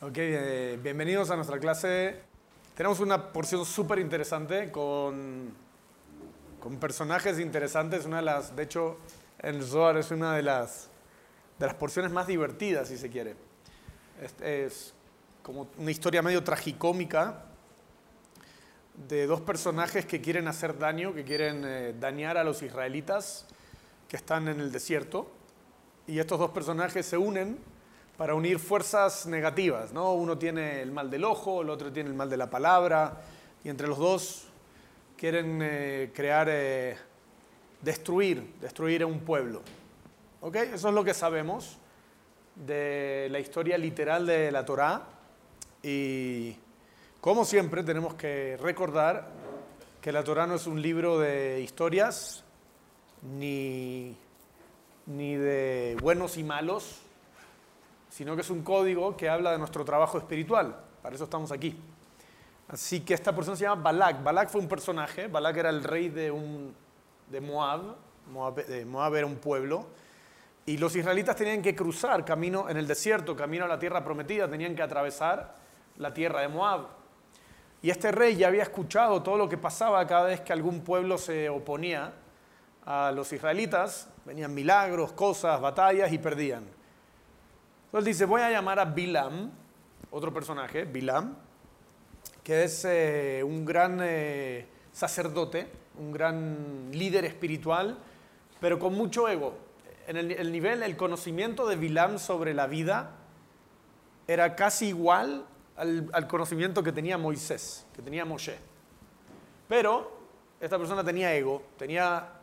Ok, eh, bienvenidos a nuestra clase. Tenemos una porción súper interesante con, con personajes interesantes. Una de las, de hecho, el Zohar es una de las, de las porciones más divertidas, si se quiere. Es, es como una historia medio tragicómica de dos personajes que quieren hacer daño, que quieren eh, dañar a los israelitas que están en el desierto. Y estos dos personajes se unen para unir fuerzas negativas, ¿no? Uno tiene el mal del ojo, el otro tiene el mal de la palabra, y entre los dos quieren eh, crear, eh, destruir, destruir a un pueblo. ¿Ok? Eso es lo que sabemos de la historia literal de la Torá. Y como siempre tenemos que recordar que la Torá no es un libro de historias, ni, ni de buenos y malos, sino que es un código que habla de nuestro trabajo espiritual. Para eso estamos aquí. Así que esta persona se llama Balak. Balak fue un personaje. Balak era el rey de, un, de Moab. Moab, de Moab era un pueblo. Y los israelitas tenían que cruzar camino en el desierto, camino a la tierra prometida. Tenían que atravesar la tierra de Moab. Y este rey ya había escuchado todo lo que pasaba cada vez que algún pueblo se oponía a los israelitas. Venían milagros, cosas, batallas y perdían. Entonces dice, voy a llamar a Bilam, otro personaje, Bilam, que es eh, un gran eh, sacerdote, un gran líder espiritual, pero con mucho ego. En el, el, nivel, el conocimiento de Bilam sobre la vida era casi igual al, al conocimiento que tenía Moisés, que tenía Moshe. Pero esta persona tenía ego, tenía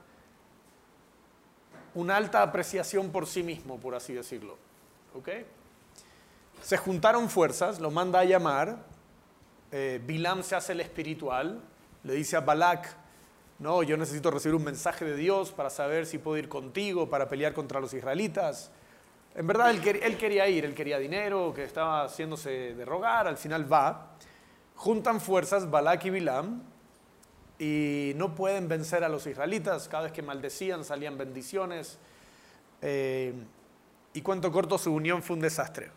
una alta apreciación por sí mismo, por así decirlo. ¿Ok? Se juntaron fuerzas, lo manda a llamar, eh, Bilam se hace el espiritual, le dice a Balak, no, yo necesito recibir un mensaje de Dios para saber si puedo ir contigo para pelear contra los israelitas. En verdad él, él quería ir, él quería dinero, que estaba haciéndose de rogar, al final va. Juntan fuerzas Balak y Bilam y no pueden vencer a los israelitas. Cada vez que maldecían salían bendiciones. Eh, y cuento corto, su unión fue un desastre.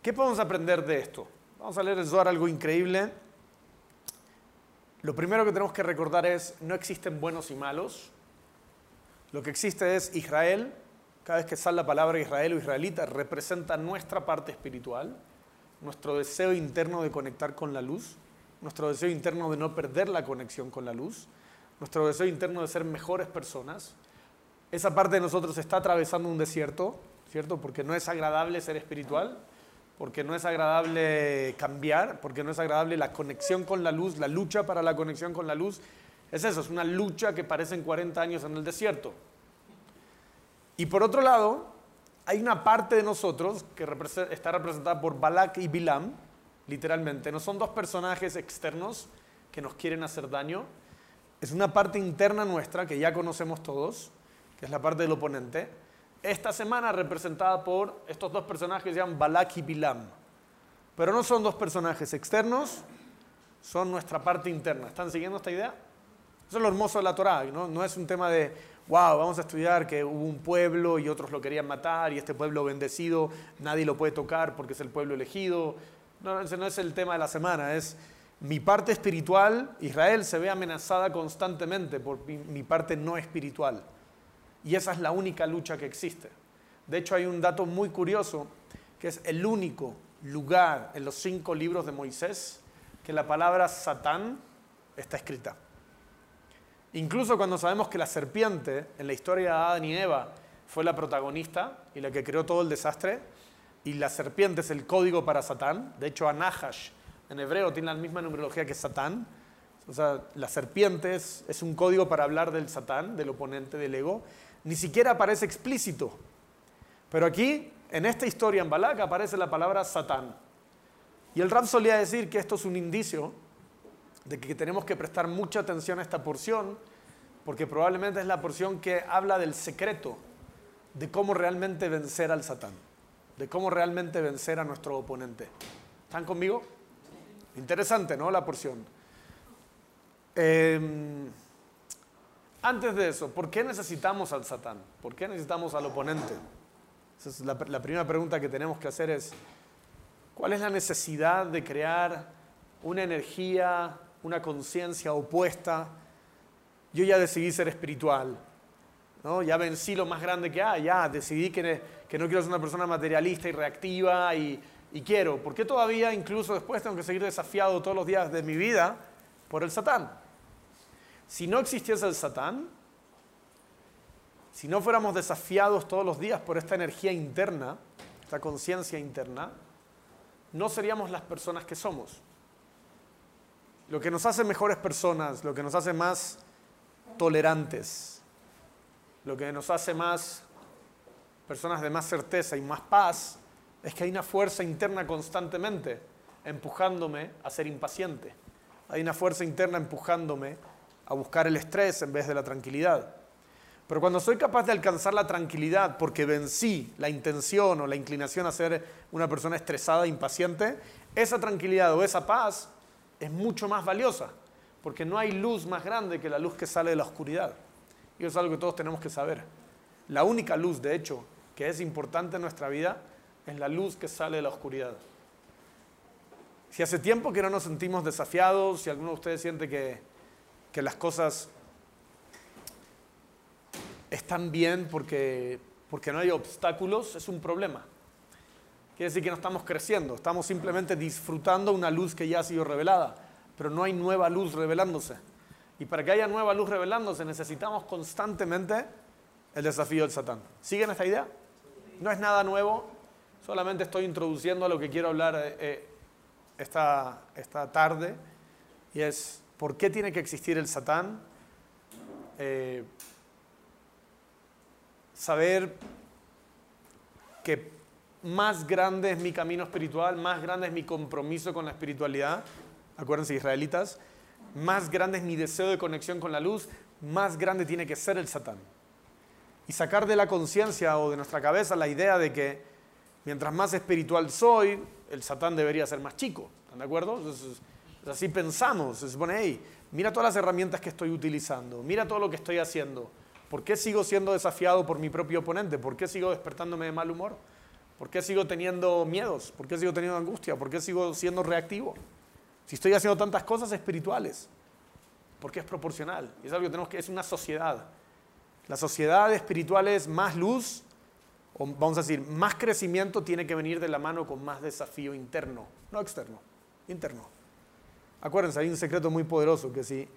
¿Qué podemos aprender de esto? Vamos a leer el Zohar algo increíble. Lo primero que tenemos que recordar es, no existen buenos y malos. Lo que existe es Israel. Cada vez que sale la palabra Israel o israelita, representa nuestra parte espiritual, nuestro deseo interno de conectar con la luz, nuestro deseo interno de no perder la conexión con la luz, nuestro deseo interno de ser mejores personas, esa parte de nosotros está atravesando un desierto, ¿cierto? Porque no es agradable ser espiritual, porque no es agradable cambiar, porque no es agradable la conexión con la luz, la lucha para la conexión con la luz. Es eso, es una lucha que parecen 40 años en el desierto. Y por otro lado, hay una parte de nosotros que está representada por Balak y Bilam, literalmente. No son dos personajes externos que nos quieren hacer daño. Es una parte interna nuestra que ya conocemos todos, que es la parte del oponente, esta semana representada por estos dos personajes que se llaman Balak y Bilam. Pero no son dos personajes externos, son nuestra parte interna. ¿Están siguiendo esta idea? Eso es lo hermoso de la Torá, ¿no? no es un tema de, wow, vamos a estudiar que hubo un pueblo y otros lo querían matar y este pueblo bendecido nadie lo puede tocar porque es el pueblo elegido. No, ese no es el tema de la semana, es mi parte espiritual, Israel se ve amenazada constantemente por mi, mi parte no espiritual. Y esa es la única lucha que existe. De hecho, hay un dato muy curioso, que es el único lugar en los cinco libros de Moisés que la palabra Satán está escrita. Incluso cuando sabemos que la serpiente en la historia de Adán y Eva fue la protagonista y la que creó todo el desastre, y la serpiente es el código para Satán, de hecho Anahash en hebreo tiene la misma numerología que Satán, o sea, la serpiente es, es un código para hablar del Satán, del oponente del ego, ni siquiera aparece explícito. Pero aquí, en esta historia en Balak, aparece la palabra Satán. Y el Rab solía decir que esto es un indicio de que tenemos que prestar mucha atención a esta porción, porque probablemente es la porción que habla del secreto de cómo realmente vencer al Satán, de cómo realmente vencer a nuestro oponente. ¿Están conmigo? Interesante, ¿no? La porción. Eh, antes de eso, ¿por qué necesitamos al Satán? ¿Por qué necesitamos al oponente? Esa es la, primera pregunta que tenemos que hacer es, ¿Cuál es la necesidad de crear una energía, una conciencia opuesta? Yo ya decidí ser espiritual, ¿no? ya vencí lo más grande que hay, ya decidí que, que no quiero ser una persona materialista y reactiva y, y quiero. ¿Por qué todavía, incluso después, tengo que seguir desafiado todos los días de mi vida por el Satán? Si no existiese el Satán, si no fuéramos desafiados todos los días por esta energía interna, esta conciencia interna, no seríamos las personas que somos. Lo que nos hace mejores personas, lo que nos hace más tolerantes, lo que nos hace más personas de más certeza y más paz, es que hay una fuerza interna constantemente empujándome a ser impaciente. Hay una fuerza interna empujándome a buscar el estrés en vez de la tranquilidad. Pero cuando soy capaz de alcanzar la tranquilidad porque vencí la intención o la inclinación a ser una persona estresada e impaciente, esa tranquilidad o esa paz es mucho más valiosa, porque no hay luz más grande que la luz que sale de la oscuridad. Y eso es algo que todos tenemos que saber. La única luz, de hecho, que es importante en nuestra vida es la luz que sale de la oscuridad. Si hace tiempo que no nos sentimos desafiados, si alguno de ustedes siente que, que las cosas están bien porque, porque no hay obstáculos, es un problema. Quiere decir que no estamos creciendo, estamos simplemente disfrutando una luz que ya ha sido revelada, pero no hay nueva luz revelándose. Y para que haya nueva luz revelándose necesitamos constantemente el desafío del Satán. ¿Siguen esta idea? No es nada nuevo, solamente estoy introduciendo a lo que quiero hablar eh, eh, esta, esta tarde, y es por qué tiene que existir el Satán. Eh, saber que más grande es mi camino espiritual, más grande es mi compromiso con la espiritualidad, acuérdense israelitas, más grande es mi deseo de conexión con la luz, más grande tiene que ser el Satán. Y sacar de la conciencia o de nuestra cabeza la idea de que mientras más espiritual soy, el Satán debería ser más chico. ¿Están de acuerdo? Así pensamos. Se supone, mira todas las herramientas que estoy utilizando, mira todo lo que estoy haciendo. ¿Por qué sigo siendo desafiado por mi propio oponente? ¿Por qué sigo despertándome de mal humor? ¿Por qué sigo teniendo miedos? ¿Por qué sigo teniendo angustia? ¿Por qué sigo siendo reactivo? Si estoy haciendo tantas cosas espirituales, porque es proporcional. Y es algo que tenemos que, es una sociedad. La sociedad espiritual es más luz, o vamos a decir, más crecimiento tiene que venir de la mano con más desafío interno, no externo, interno. Acuérdense, hay un secreto muy poderoso que si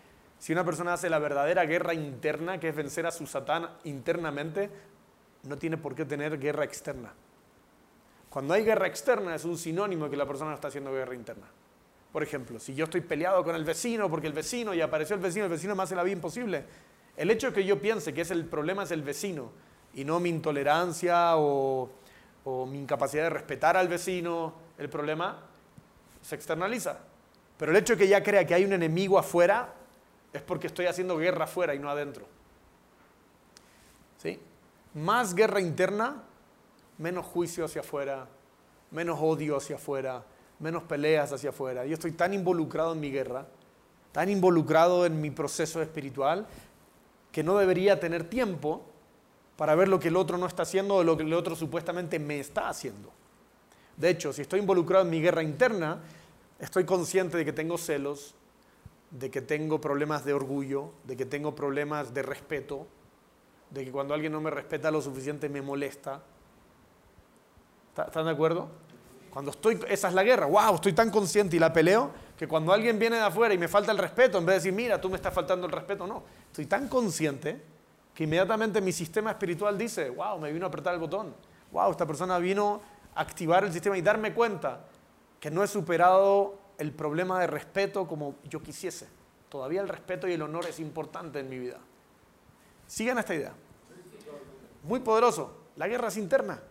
si una persona hace la verdadera guerra interna, que es vencer a su satán internamente, no tiene por qué tener guerra externa. Cuando hay guerra externa es un sinónimo de que la persona no está haciendo guerra interna. Por ejemplo, si yo estoy peleado con el vecino porque el vecino y apareció el vecino, el vecino me hace la vida imposible. El hecho de que yo piense que es el problema es el vecino y no mi intolerancia o, o mi incapacidad de respetar al vecino, el problema se externaliza. Pero el hecho de que ya crea que hay un enemigo afuera es porque estoy haciendo guerra afuera y no adentro. ¿Sí? Más guerra interna, menos juicio hacia afuera, menos odio hacia afuera, menos peleas hacia afuera. Yo estoy tan involucrado en mi guerra, tan involucrado en mi proceso espiritual, que no debería tener tiempo para ver lo que el otro no está haciendo o lo que el otro supuestamente me está haciendo. De hecho, si estoy involucrado en mi guerra interna, estoy consciente de que tengo celos, de que tengo problemas de orgullo, de que tengo problemas de respeto, de que cuando alguien no me respeta lo suficiente me molesta. ¿Están de acuerdo? Cuando estoy, esa es la guerra, wow, estoy tan consciente y la peleo, que cuando alguien viene de afuera y me falta el respeto, en vez de decir, mira, tú me estás faltando el respeto, no, estoy tan consciente que inmediatamente mi sistema espiritual dice, wow, me vino a apretar el botón, wow, esta persona vino a activar el sistema y darme cuenta que no he superado el problema de respeto como yo quisiese. Todavía el respeto y el honor es importante en mi vida. Sigan esta idea. Muy poderoso. La guerra es interna.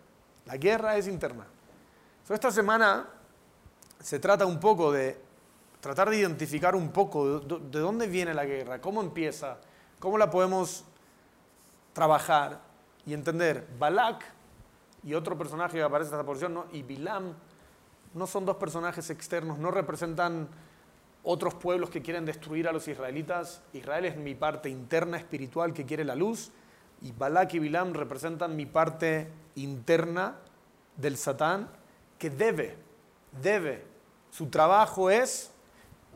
La guerra es interna. esta semana se trata un poco de tratar de identificar un poco de, dónde viene la guerra, cómo empieza, cómo la podemos trabajar y entender. Balak y otro personaje que aparece en esta porción, ¿no? y Bilam no son dos personajes externos, no representan otros pueblos que quieren destruir a los israelitas. Israel es mi parte interna espiritual que quiere la luz y Balak y Bilam representan mi parte interna del Satán que debe debe, su trabajo es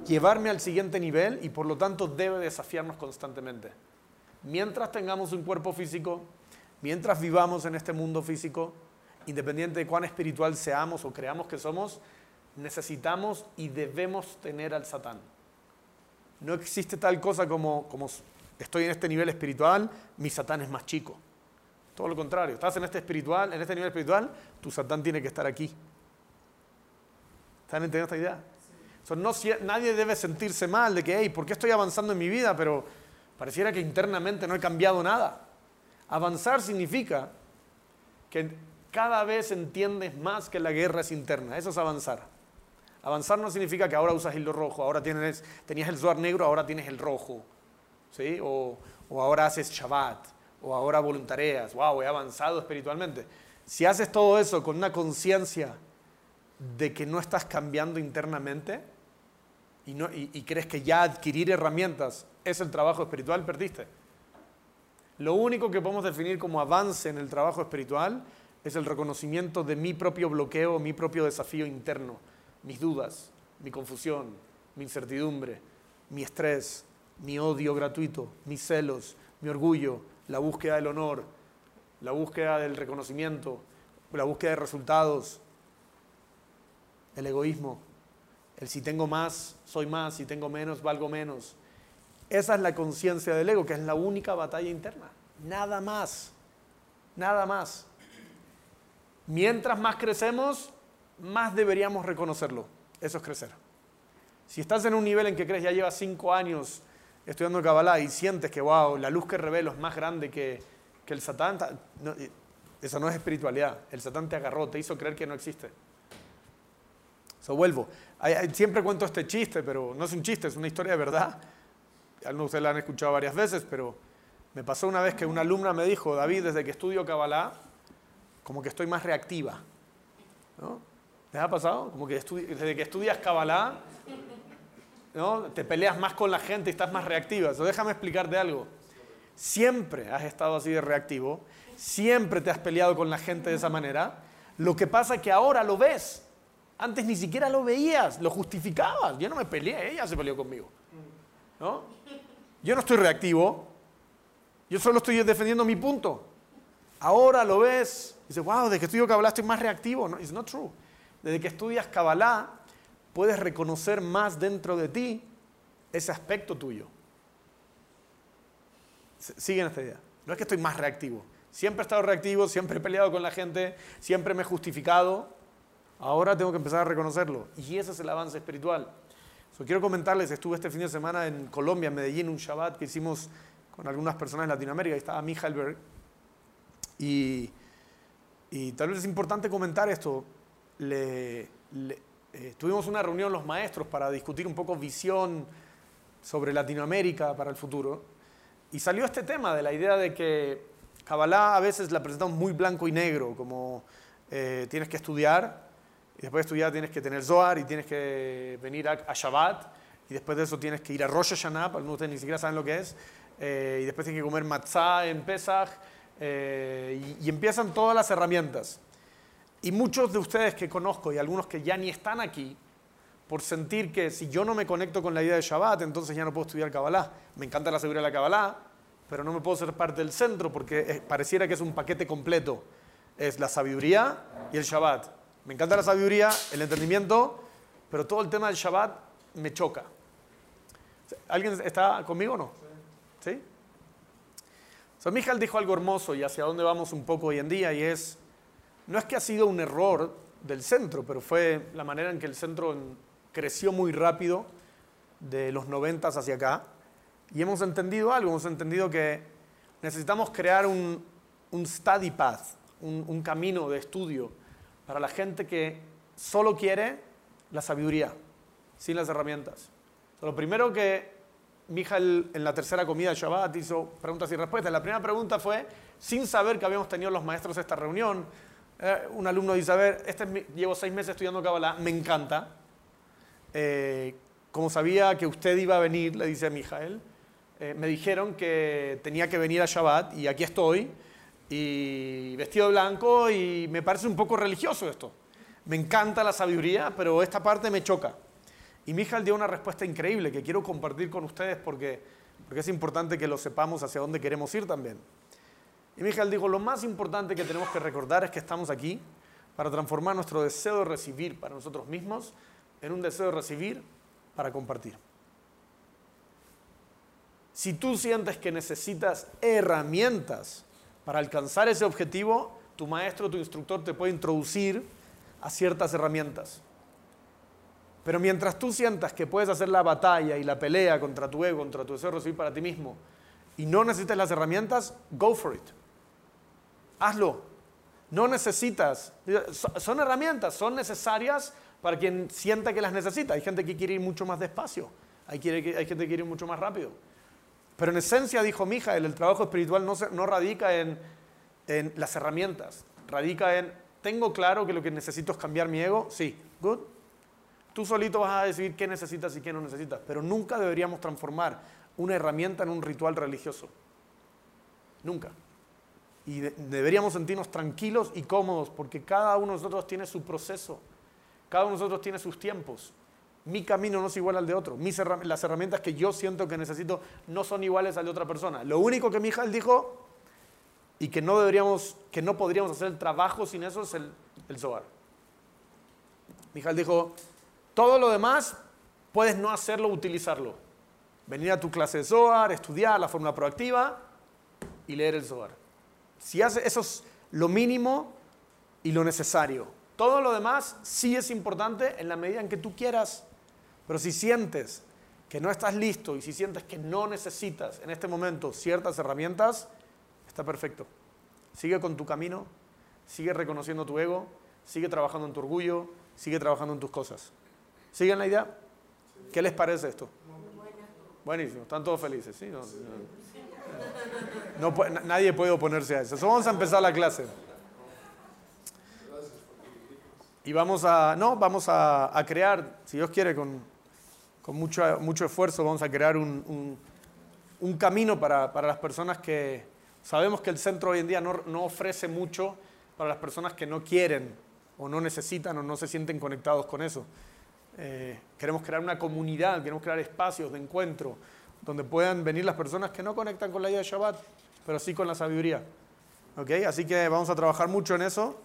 llevarme al siguiente nivel y por lo tanto debe desafiarnos constantemente. Mientras tengamos un cuerpo físico, mientras vivamos en este mundo físico, independiente de cuán espiritual seamos o creamos que somos, necesitamos y debemos tener al Satán. No existe tal cosa como, como estoy en este nivel espiritual, mi Satán es más chico. Todo lo contrario, estás en este espiritual, en este nivel espiritual, tu Satán tiene que estar aquí. ¿Están entendiendo esta idea? no, nadie debe sentirse mal de que, hey, ¿por qué estoy avanzando en mi vida? Pero pareciera que internamente no he cambiado nada. Avanzar significa que cada vez entiendes más que la guerra es interna. Eso es avanzar. Avanzar no significa que ahora usas hilo rojo, ahora tienes, tenías el suar negro, ahora tienes el rojo. ¿sí? O, o ahora haces Shabbat, o ahora voluntareas. Wow, he avanzado espiritualmente. Si haces todo eso con una conciencia de que no estás cambiando internamente y, no, y, crees que ya adquirir herramientas es el trabajo espiritual, perdiste. Lo único que podemos definir como avance en el trabajo espiritual es el reconocimiento de mi propio bloqueo, mi propio desafío interno, mis dudas, mi confusión, mi incertidumbre, mi estrés, mi odio gratuito, mis celos, mi orgullo, la búsqueda del honor, la búsqueda del reconocimiento, la búsqueda de resultados, el egoísmo, el si tengo más, soy más, si tengo menos, valgo menos. Esa es la conciencia del ego, que es la única batalla interna. Nada más, nada más. Mientras más crecemos, más deberíamos reconocerlo. Eso es crecer. Si estás en un nivel en que crees ya llevas cinco años estudiando Kabbalah y sientes que, wow, la luz que revelo es más grande que, el Satán, esa no es espiritualidad. El Satán te agarró, te hizo creer que no existe. So, vuelvo. siempre cuento este chiste, pero no es un chiste, es una historia de verdad. Algunos de ustedes la han escuchado varias veces, pero me pasó una vez que una alumna me dijo, David, desde que estudio Kabbalah, como que estoy más reactiva. ¿No? ¿Les ha pasado? Como que desde que estudias Kabbalah, ¿no? te peleas más con la gente y estás más reactiva. So, déjame explicarte algo. Siempre has estado así de reactivo, siempre te has peleado con la gente de esa manera. Lo que pasa es que ahora lo ves. Antes ni siquiera lo veías, lo justificabas. Yo no me peleé, ella se peleó conmigo. ¿No? Yo no estoy reactivo, yo solo estoy defendiendo mi punto. Ahora lo ves y dices, wow, desde que estudio Kabbalah estoy más reactivo. No, it's not true. Desde que estudias Kabbalah puedes reconocer más dentro de ti ese aspecto tuyo. Siguen esta idea. No es que estoy más reactivo. Siempre he estado reactivo, siempre he peleado con la gente, siempre me he justificado. Ahora tengo que empezar a reconocerlo. Y ese es el avance espiritual. quiero comentarles, estuve este fin de semana en Colombia, en Medellín, un Shabbat que hicimos con algunas personas de Latinoamérica. Ahí estaba Michael Y, y tal vez es importante comentar esto. Le, eh, tuvimos una reunión los maestros para discutir un poco visión sobre Latinoamérica para el futuro. Y salió este tema de la idea de que Kabbalah a veces la presentamos muy blanco y negro, como eh, tienes que estudiar y después de estudiar tienes que tener Zohar y tienes que venir a, Shabbat. Y después de eso tienes que ir a Rosh Hashanah, algunos de ustedes ni siquiera saben lo que es. Eh, y después tienes que comer matzah en Pesach. Eh, y, empiezan todas las herramientas. Y muchos de ustedes que conozco y algunos que ya ni están aquí, por sentir que si yo no me conecto con la idea de Shabbat, entonces ya no puedo estudiar Kabbalah. Me encanta la seguridad de la Kabbalah, pero no me puedo ser parte del centro porque pareciera que es un paquete completo. Es la sabiduría y el Shabbat. Me encanta la sabiduría, el entendimiento, pero todo el tema del Shabbat me choca. ¿Alguien está conmigo o no? ¿Sí? So, Michael dijo algo hermoso y hacia dónde vamos un poco hoy en día y es, no es que ha sido un error del centro, pero fue la manera en que el centro creció muy rápido de los noventas hacia acá y hemos entendido algo, hemos entendido que necesitamos crear un, study path, un camino de estudio para la gente que solo quiere la sabiduría, sin las herramientas. lo primero que Mijal en la tercera comida de Shabbat hizo preguntas y respuestas. La primera pregunta fue, sin saber que habíamos tenido los maestros esta reunión, eh, un alumno dice, a ver, este llevo seis meses estudiando Kabbalah, me encanta. Eh, como sabía que usted iba a venir, le dice a Mijael, eh, me dijeron que tenía que venir a Shabbat y aquí estoy y vestido de blanco y me parece un poco religioso esto. me encanta la sabiduría, pero esta parte me choca. Y Mijal dio una respuesta increíble que quiero compartir con ustedes porque, porque es importante que lo sepamos hacia dónde queremos ir también. Y Mijal dijo, lo más importante que tenemos que recordar es que estamos aquí para transformar nuestro deseo de recibir para nosotros mismos en un deseo de recibir para compartir. Si tú sientes que necesitas herramientas para alcanzar ese objetivo, tu maestro, tu instructor te puede introducir a ciertas herramientas. Pero mientras tú sientas que puedes hacer la batalla y la pelea contra tu ego, contra tu deseo de recibir para ti mismo, y no necesitas las herramientas, go for it. Hazlo. No necesitas. Son herramientas, son necesarias para quien sienta que las necesita. Hay gente que quiere ir mucho más despacio. Hay, gente que quiere ir mucho más rápido. Pero en esencia, dijo Mija, el trabajo espiritual no, no radica en, en, las herramientas, radica en, tengo claro que lo que necesito es cambiar mi ego, sí, good. Tú solito vas a decidir qué necesitas y qué no necesitas, pero nunca deberíamos transformar una herramienta en un ritual religioso. Nunca. Y deberíamos sentirnos tranquilos y cómodos porque cada uno de nosotros tiene su proceso, cada uno de nosotros tiene sus tiempos. Mi camino no es igual al de otro. las herramientas que yo siento que necesito no son iguales al de otra persona. Lo único que Mijal dijo y que no deberíamos, que no podríamos hacer el trabajo sin eso es el, el Zohar. Mijal dijo, todo lo demás puedes no hacerlo, utilizarlo. Venir a tu clase de Zohar, estudiar la fórmula proactiva y leer el Zohar. Si hace eso es lo mínimo y lo necesario. Todo lo demás sí es importante en la medida en que tú quieras. Pero si sientes que no estás listo y si sientes que no necesitas en este momento ciertas herramientas, está perfecto. Sigue con tu camino, sigue reconociendo tu ego, sigue trabajando en tu orgullo, sigue trabajando en tus cosas. ¿Siguen la idea? ¿Qué les parece esto? Buenísimo, están todos felices, ¿sí? nadie puede oponerse a eso. vamos a empezar la clase. Y vamos a, no, vamos a crear, si Dios quiere, con, con mucho, mucho esfuerzo vamos a crear un, un, camino para, para, las personas que sabemos que el centro hoy en día no, no, ofrece mucho para las personas que no quieren o no necesitan o no se sienten conectados con eso. Eh, queremos crear una comunidad, queremos crear espacios de encuentro donde puedan venir las personas que no conectan con la idea de Shabbat, pero sí con la sabiduría. ¿Okay? Así que vamos a trabajar mucho en eso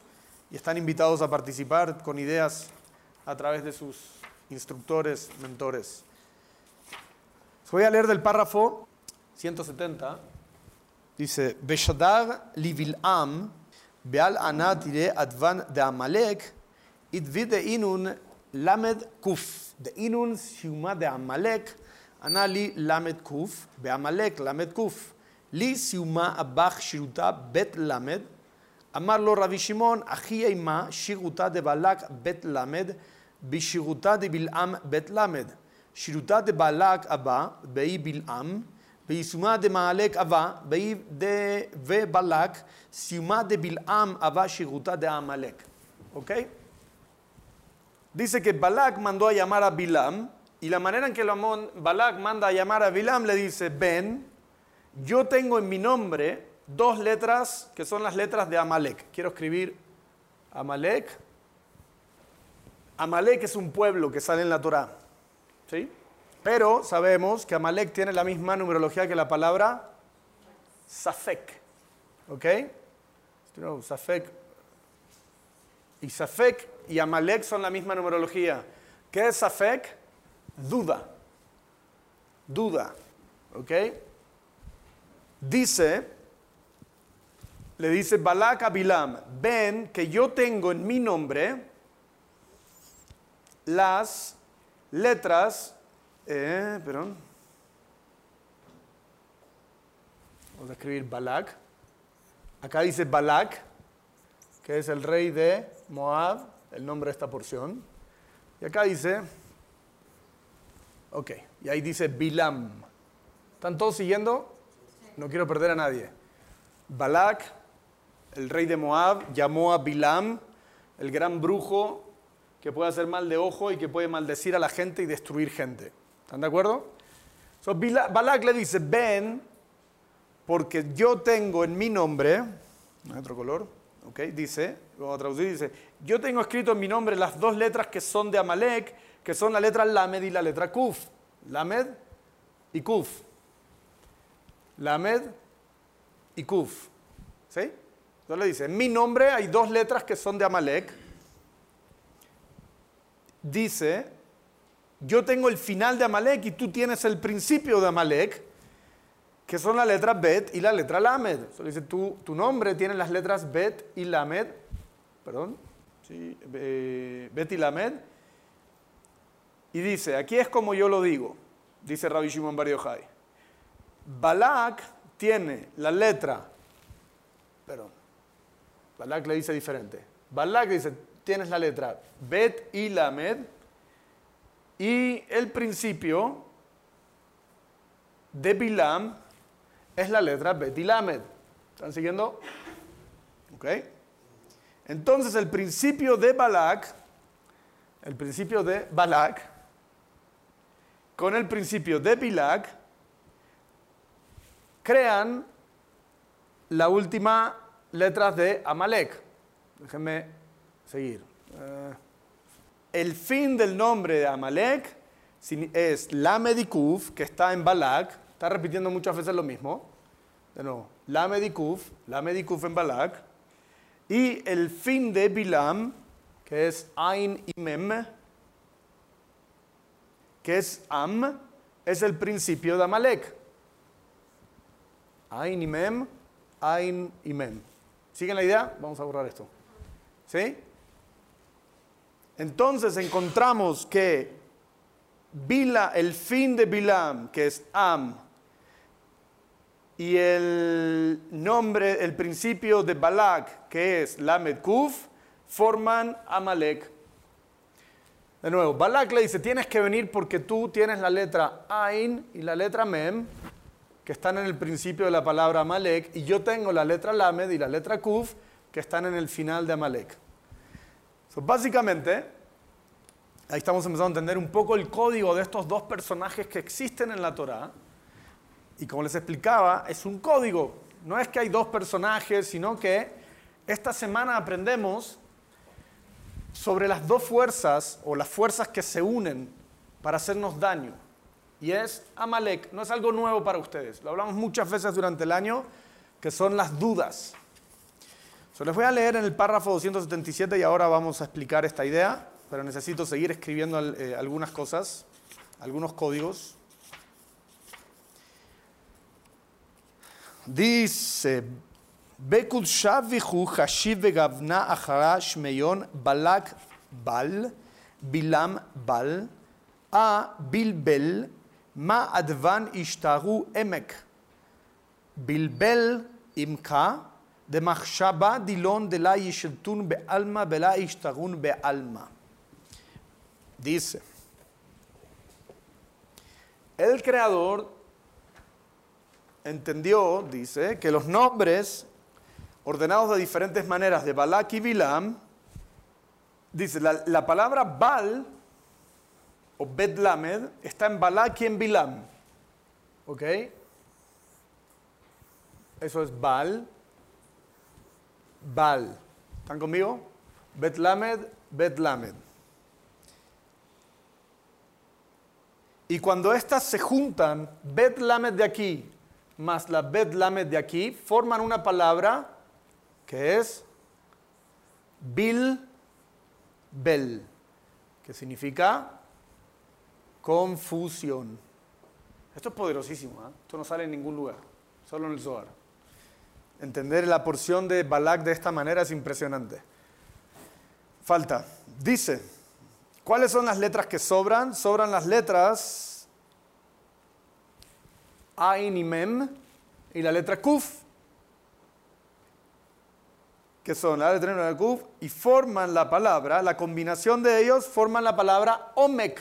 y están invitados a participar con ideas a través de sus instructores, mentores. Voy a leer del párrafo 170. Dice, Beshadar livil'am beal anatire advan de Amalek idvide inun למד קוף, דאינון סיומה דעמלק, ענה לי למד קוף, בעמלק למד קוף. לי סיומה אבך שירותה בית למד. אמר לו רבי שמעון, אחי אימה שירותה דבלק בית למד, בשירותה דבלעם בית למד. שירותה דבלק אבא, באי בלעם, ויישומה דמעלק אבא, באי ובלק, סיומה דבלעם אבא שירותה דעמלק. אוקיי? Okay? Dice que Balak mandó a llamar a Bilam y la manera en que Balak manda a llamar a Bilam le dice, ven, yo tengo en mi nombre dos letras que son las letras de Amalek. Quiero escribir Amalek Amalek es un pueblo que sale en la Torá. ¿sí? Pero sabemos que Amalek tiene la misma numerología que la palabra Safek. ¿Ok? Safek. Y Safek y Amalek son la misma numerología. ¿Qué es Safek? Duda. Duda. ¿Ok? Dice, le dice Balak a Bilam, ven que yo tengo en mi nombre las letras, eh, perdón, vamos a escribir Balak. Acá dice Balak, que es el rey de Moab, el nombre de esta porción. Y acá dice, ok, y ahí dice Bilam. ¿Están todos siguiendo? No quiero perder a nadie. Balak, el rey de Moab, llamó a Bilam, el gran brujo, que puede hacer mal de ojo y que puede maldecir a la gente y destruir gente. ¿Están de acuerdo? So, Balak le dice, ven, porque yo tengo en mi nombre, otro color, ¿ok? Dice, vamos a traducir, dice, yo tengo escrito en mi nombre las dos letras que son de Amalek, que son la letra Lamed y la letra Kuf. Lamed y Kuf. Lamed y Kuf. ¿Sí? Entonces le dice, en mi nombre hay dos letras que son de Amalek. Dice, yo tengo el final de Amalek y tú tienes el principio de Amalek, que son la letra Bet y la letra Lamed. Entonces dice, tu, tu nombre tiene las letras Bet y Lamed, perdón, sí, Bet y Lamed. Y dice, aquí es como yo lo digo, dice Rabbi Shimon Bar Yochai. Balak tiene la letra, perdón, Balak le dice diferente. Balak dice, tienes la letra Bet y Lamed, y el principio de Bilam es la letra Bet y Lamed. ¿Están siguiendo? ¿Ok? Entonces el principio de Balak, el principio de Balak, con el principio de Bilak, crean la última letra de Amalek. Déjenme seguir. Eh, el fin del nombre de Amalek es Lamedikuf, que está en Balak. Está repitiendo muchas veces lo mismo. De nuevo, Lamedikuf, Lamedikuf en Balak. Y el fin de Bilam, que es Ain y que es Am, es el principio de Amalek. Ain y Mem, Ain y. ¿Siguen la idea? Vamos a borrar esto. ¿Sí? Entonces encontramos que Bila, el fin de Bilam, que es Am, y el nombre, el principio de Balak, que es Lamed Kuf, forman Amalek. De nuevo, Balak le dice, tienes que venir porque tú tienes la letra Ain y la letra Mem, que están en el principio de la palabra Amalek, y yo tengo la letra Lamed y la letra Kuf, que están en el final de Amalek. So, básicamente, ahí estamos empezando a entender un poco el código de estos dos personajes que existen en la Torá. Y como les explicaba, es un código. No es que hay dos personajes, sino que esta semana aprendemos sobre las dos fuerzas o las fuerzas que se unen para hacernos daño. Y es Amalek. No es algo nuevo para ustedes. Lo hablamos muchas veces durante el año, que son las dudas. So, les voy a leer en el párrafo 277 y ahora vamos a explicar esta idea, pero necesito seguir escribiendo eh, algunas cosas, algunos códigos. Dice, Bekul Shavihu Hashiv Begavna Ahara Shmeyon Balak Bal Bilam Bal A Bilbel Ma Advan Ishtaru Emek bilbel בלבל עמקה, דמחשבה דילון דלה ישלטון בעלמא ולה ישתרון בעלמא. Dice, el creador entendió, dice, que los nombres ordenados de diferentes maneras de Balak y Bilam, dice, la, palabra Bal o Betlamed está en Balak y en Bilam. ¿Ok? Eso es Bal, Bal. ¿Están conmigo? Betlamed, Betlamed. Y cuando estas se juntan, Betlamed de aquí más la Betlamed de aquí, forman una palabra que es Bil Bel, que significa confusión. Esto es poderosísimo, ¿eh? esto no sale en ningún lugar, solo en el Zohar. Entender la porción de Balak de esta manera es impresionante. Falta. Dice, ¿cuáles son las letras que sobran? Sobran las letras Ain y Mem y la letra Kuf que son la letra la Kuf, y forman la palabra, la combinación de ellos forman la palabra Omek,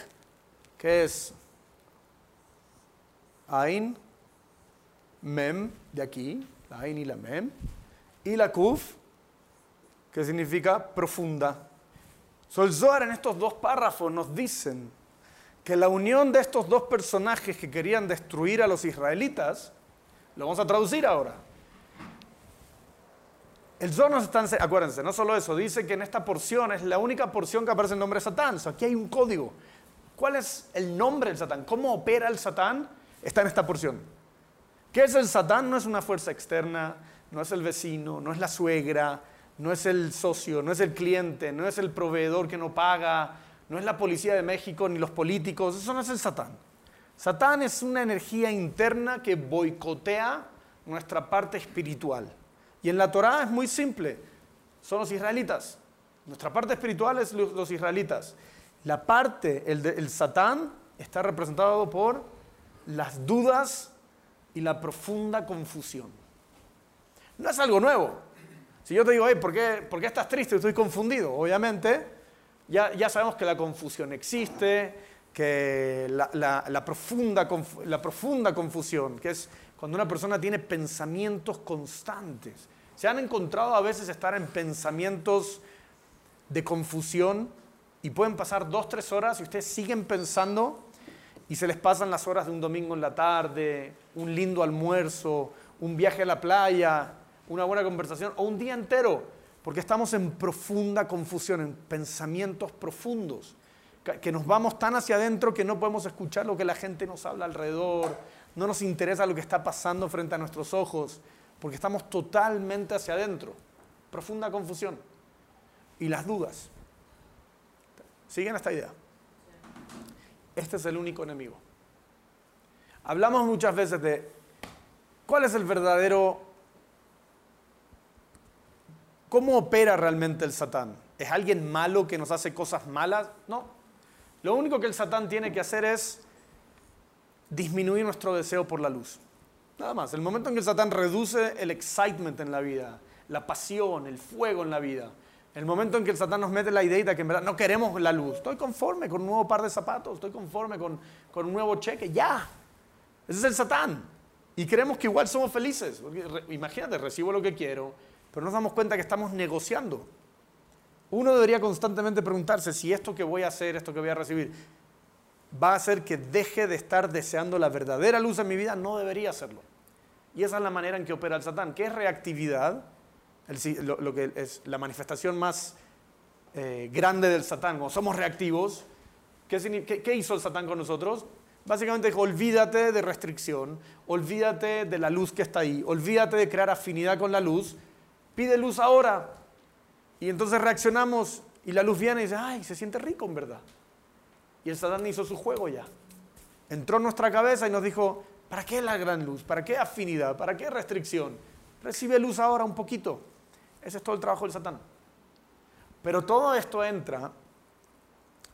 que es Ain, Mem, de aquí, la Ain y la Mem, y la Kuf, que significa profunda. Sol Zohar en estos dos párrafos nos dicen que la unión de estos dos personajes que querían destruir a los israelitas, lo vamos a traducir ahora, El Zohar nos está, acuérdense, no solo eso, dice que en esta porción es la única porción que aparece el nombre de Satán. O aquí hay un código. ¿Cuál es el nombre del Satán? ¿Cómo opera el Satán? Está en esta porción. ¿Qué es el Satán? No es una fuerza externa, no es el vecino, no es la suegra, no es el socio, no es el cliente, no es el proveedor que no paga, no es la policía de México ni los políticos, eso no es el Satán. Satán es una energía interna que boicotea nuestra parte espiritual. Y en la Torá es muy simple, son los israelitas. Nuestra parte espiritual es los, israelitas. La parte, el, Satán, está representado por las dudas y la profunda confusión. No es algo nuevo. Si yo te digo, ¿por, qué, ¿por qué estás triste? Estoy confundido. Obviamente, ya, sabemos que la confusión existe, que la, profunda, la profunda confusión, que es cuando una persona tiene pensamientos constantes. Se han encontrado a veces estar en pensamientos de confusión y pueden pasar dos, tres horas y ustedes siguen pensando y se les pasan las horas de un domingo en la tarde, un lindo almuerzo, un viaje a la playa, una buena conversación o un día entero, porque estamos en profunda confusión, en pensamientos profundos, que nos vamos tan hacia adentro que no podemos escuchar lo que la gente nos habla alrededor, no nos interesa lo que está pasando frente a nuestros ojos, porque estamos totalmente hacia adentro. Profunda confusión. Y las dudas. ¿Siguen esta idea? Este es el único enemigo. Hablamos muchas veces de cuál es el verdadero... ¿Cómo opera realmente el Satán? ¿Es alguien malo que nos hace cosas malas? No. Lo único que el Satán tiene que hacer es disminuir nuestro deseo por la luz. Nada más. El momento en que el Satán reduce el excitement en la vida, la pasión, el fuego en la vida, el momento en que el Satán nos mete la idea de que en verdad no queremos la luz, estoy conforme con un nuevo par de zapatos, estoy conforme con, con un nuevo cheque, ya. Ese es el Satán. Y creemos que igual somos felices. imagínate, recibo lo que quiero, pero nos damos cuenta que estamos negociando. Uno debería constantemente preguntarse si esto que voy a hacer, esto que voy a recibir, va a hacer que deje de estar deseando la verdadera luz en mi vida, no debería hacerlo. Y esa es la manera en que opera el Satán, que es reactividad, lo, que es la manifestación más eh, grande del Satán. Cuando somos reactivos, ¿qué, ¿qué hizo el Satán con nosotros? Básicamente dijo, olvídate de restricción, olvídate de la luz que está ahí, olvídate de crear afinidad con la luz, pide luz ahora. Y entonces reaccionamos y la luz viene y dice, ay, se siente rico en verdad. Y el Satán hizo su juego ya. Entró en nuestra cabeza y nos dijo, ¿para qué la gran luz? ¿Para qué afinidad? ¿Para qué restricción? Recibe luz ahora un poquito. Ese es todo el trabajo del Satán. Pero todo esto entra,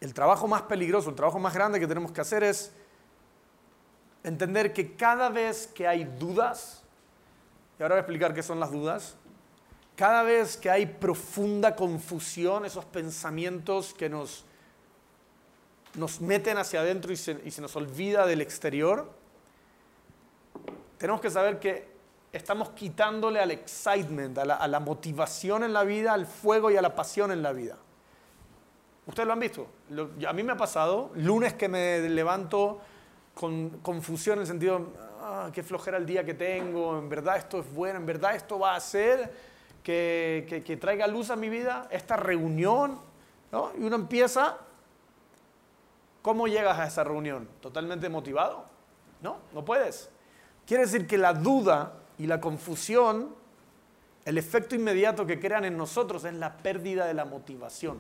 el trabajo más peligroso, el trabajo más grande que tenemos que hacer es entender que cada vez que hay dudas, y ahora voy a explicar qué son las dudas, cada vez que hay profunda confusión, esos pensamientos que nos nos meten hacia adentro y se, nos olvida del exterior, tenemos que saber que estamos quitándole al excitement, a la, motivación en la vida, al fuego y a la pasión en la vida. Ustedes lo han visto. a mí me ha pasado, lunes que me levanto con confusión en el sentido, ah, qué flojera el día que tengo, en verdad esto es bueno, en verdad esto va a hacer que, que, traiga luz a mi vida, esta reunión, ¿no? Y uno empieza ¿Cómo llegas a esa reunión? ¿Totalmente motivado? No, no puedes. Quiere decir que la duda y la confusión, el efecto inmediato que crean en nosotros es la pérdida de la motivación.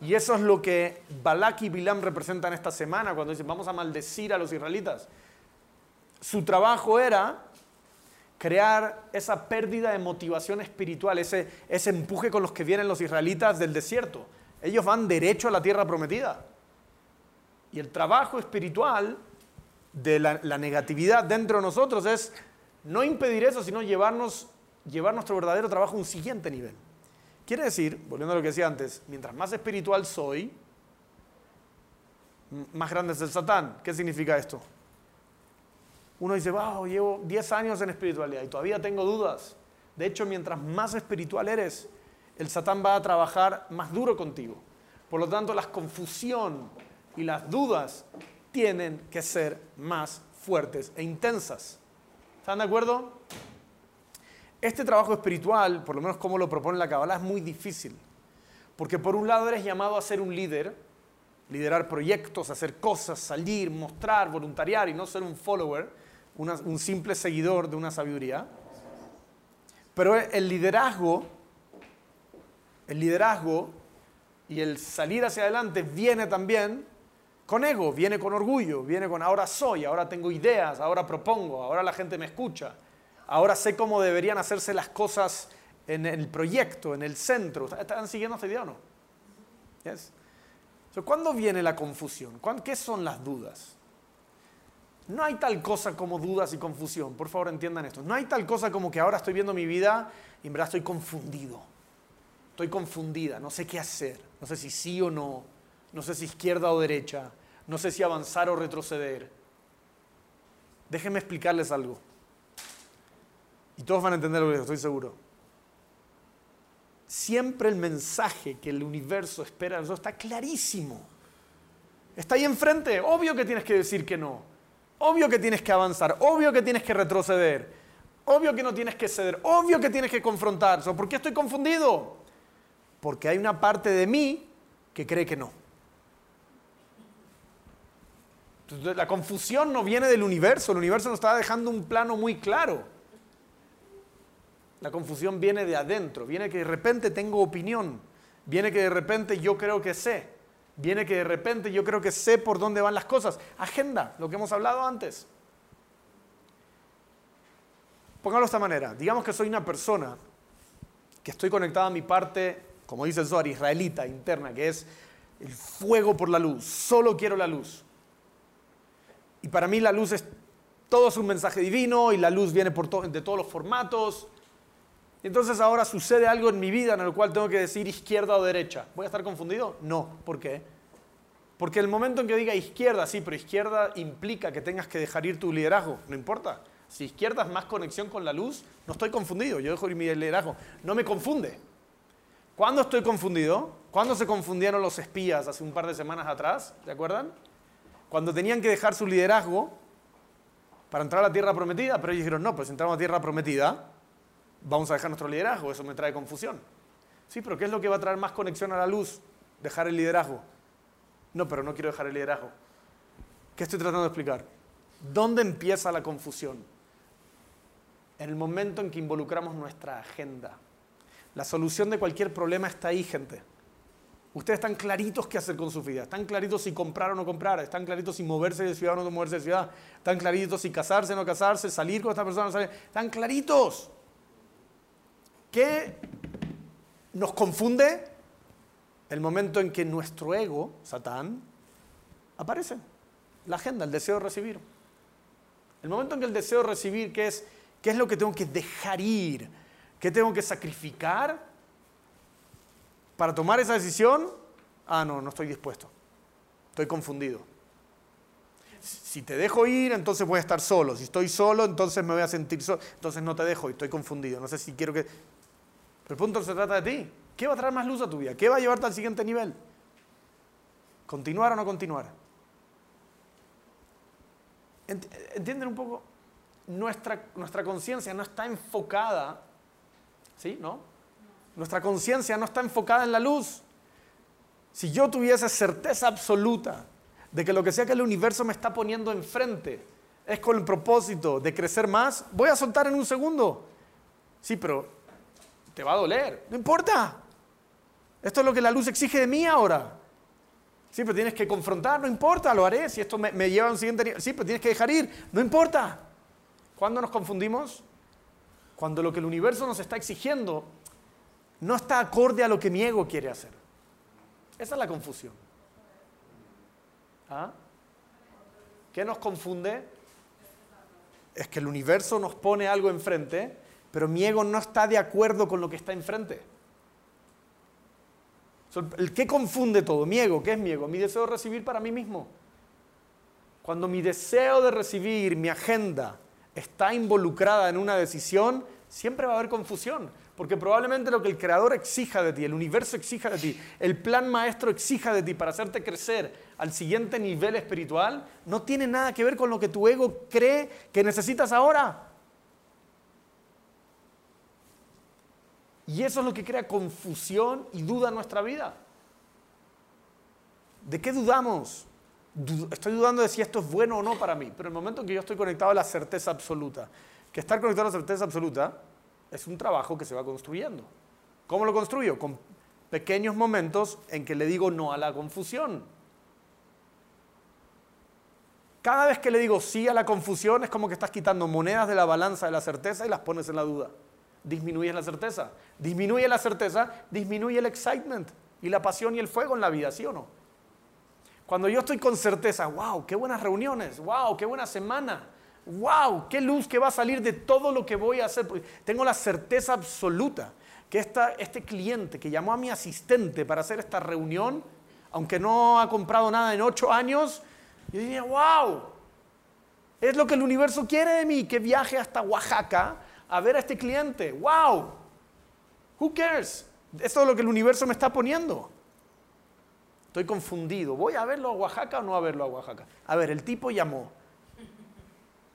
Y eso es lo que Balak y Bilam representan esta semana cuando dicen vamos a maldecir a los israelitas. Su trabajo era crear esa pérdida de motivación espiritual, ese, ese empuje con los que vienen los israelitas del desierto. Ellos van derecho a la tierra prometida. Y el trabajo espiritual de la, negatividad dentro de nosotros es no impedir eso, sino llevarnos, llevar nuestro verdadero trabajo a un siguiente nivel. Quiere decir, volviendo a lo que decía antes, mientras más espiritual soy, más grande es el Satán. ¿Qué significa esto? Uno dice, wow, llevo 10 años en espiritualidad y todavía tengo dudas. De hecho, mientras más espiritual eres, el Satán va a trabajar más duro contigo. Por lo tanto, la confusión, y las dudas tienen que ser más fuertes e intensas. ¿Están de acuerdo? Este trabajo espiritual, por lo menos como lo propone la Kabbalah, es muy difícil. Porque por un lado eres llamado a ser un líder, liderar proyectos, hacer cosas, salir, mostrar, voluntariar y no ser un follower, un simple seguidor de una sabiduría. Pero el liderazgo, el liderazgo y el salir hacia adelante viene también con ego, viene con orgullo, viene con ahora soy, ahora tengo ideas, ahora propongo, ahora la gente me escucha, ahora sé cómo deberían hacerse las cosas en el proyecto, en el centro. ¿Están siguiendo esta idea o no? Yes. ¿Cuándo viene la confusión? ¿Qué son las dudas? No hay tal cosa como dudas y confusión. Por favor, entiendan esto. No hay tal cosa como que ahora estoy viendo mi vida y en verdad estoy confundido. Estoy confundida, no sé qué hacer. No sé si sí o no. No sé si izquierda o derecha. No sé si avanzar o retroceder. Déjenme explicarles algo. Y todos van a entender lo que estoy seguro. Siempre el mensaje que el universo espera de nosotros está clarísimo. Está ahí enfrente. Obvio que tienes que decir que no. Obvio que tienes que avanzar. Obvio que tienes que retroceder. Obvio que no tienes que ceder. Obvio que tienes que confrontar. ¿Por qué estoy confundido? Porque hay una parte de mí que cree que no. la confusión no viene del universo, el universo nos está dejando un plano muy claro. La confusión viene de adentro, viene que de repente tengo opinión, viene que de repente yo creo que sé, viene que de repente yo creo que sé por dónde van las cosas. Agenda, lo que hemos hablado antes. Póngalo de esta manera, digamos que soy una persona que estoy conectada a mi parte como dice el Zohar, israelita interna, que es el fuego por la luz, solo quiero la luz. Y para mí la luz es todo es un mensaje divino y la luz viene por de todos los formatos. Y entonces ahora sucede algo en mi vida en el cual tengo que decir izquierda o derecha. ¿Voy a estar confundido? No. ¿Por qué? Porque el momento en que diga izquierda, sí, pero izquierda implica que tengas que dejar ir tu liderazgo. No importa. Si izquierda es más conexión con la luz, no estoy confundido. Yo dejo ir mi liderazgo. No me confunde. ¿Cuándo estoy confundido? ¿Cuándo se confundieron los espías hace un par de semanas atrás? ¿Se acuerdan? Cuando tenían que dejar su liderazgo para entrar a la tierra prometida, pero ellos dijeron, no, pues entramos a tierra prometida, vamos a dejar nuestro liderazgo, eso me trae confusión. Sí, pero ¿qué es lo que va a traer más conexión a la luz? Dejar el liderazgo. No, pero no quiero dejar el liderazgo. ¿Qué estoy tratando de explicar? ¿Dónde empieza la confusión? En el momento en que involucramos nuestra agenda. La solución de cualquier problema está ahí, gente. Ustedes están claritos qué hacer con su vida, están claritos si comprar o no comprar, están claritos si moverse de ciudad o no moverse de ciudad, están claritos si casarse o no casarse, salir con esta persona o no salir, están claritos. ¿Qué nos confunde? El momento en que nuestro ego, Satán, aparece. La agenda, el deseo de recibir. El momento en que el deseo de recibir, ¿qué es, qué es lo que tengo que dejar ir? ¿Qué tengo que sacrificar para tomar esa decisión? Ah, no, no estoy dispuesto. Estoy confundido. Si te dejo ir, entonces voy a estar solo. Si estoy solo, entonces me voy a sentir solo. Entonces no te dejo y estoy confundido. No sé si quiero que... El punto se trata de ti. ¿Qué va a traer más luz a tu vida? ¿Qué va a llevarte al siguiente nivel? ¿Continuar o no continuar? ¿Entienden un poco? Nuestra, nuestra conciencia no está enfocada ¿Sí? ¿No? Nuestra conciencia no está enfocada en la luz. Si yo tuviese certeza absoluta de que lo que sea que el universo me está poniendo enfrente es con el propósito de crecer más, voy a soltar en un segundo. Sí, pero te va a doler. No importa. Esto es lo que la luz exige de mí ahora. Sí, pero tienes que confrontar, no importa, lo haré. Si esto me, lleva a un siguiente nivel, sí, pero tienes que dejar ir, no importa. ¿Cuándo nos confundimos? cuando lo que el universo nos está exigiendo no está acorde a lo que mi ego quiere hacer. Esa es la confusión. ¿Ah? ¿Qué nos confunde? Es que el universo nos pone algo enfrente, pero mi ego no está de acuerdo con lo que está enfrente. ¿El qué confunde todo? Mi ego, ¿qué es mi ego? Mi deseo de recibir para mí mismo. Cuando mi deseo de recibir, mi agenda, está involucrada en una decisión, siempre va a haber confusión, porque probablemente lo que el creador exija de ti, el universo exija de ti, el plan maestro exija de ti para hacerte crecer al siguiente nivel espiritual, no tiene nada que ver con lo que tu ego cree que necesitas ahora. Y eso es lo que crea confusión y duda en nuestra vida. ¿De qué dudamos? Estoy dudando de si esto es bueno o no para mí, pero en el momento en que yo estoy conectado a la certeza absoluta, que estar conectado a la certeza absoluta es un trabajo que se va construyendo. ¿Cómo lo construyo? Con pequeños momentos en que le digo no a la confusión. Cada vez que le digo sí a la confusión es como que estás quitando monedas de la balanza de la certeza y las pones en la duda. Disminuye la certeza. Disminuye la certeza, disminuye el excitement y la pasión y el fuego en la vida, ¿sí o no? Cuando yo estoy con certeza, wow, qué buenas reuniones, wow, qué buena semana, wow, qué luz que va a salir de todo lo que voy a hacer. Tengo la certeza absoluta que esta, este cliente que llamó a mi asistente para hacer esta reunión, aunque no ha comprado nada en ocho años, yo diría, wow, es lo que el universo quiere de mí, que viaje hasta Oaxaca a ver a este cliente. Wow, who cares? Esto es lo que el universo me está poniendo. Estoy confundido. ¿Voy a verlo a Oaxaca o no a verlo a Oaxaca? A ver, el tipo llamó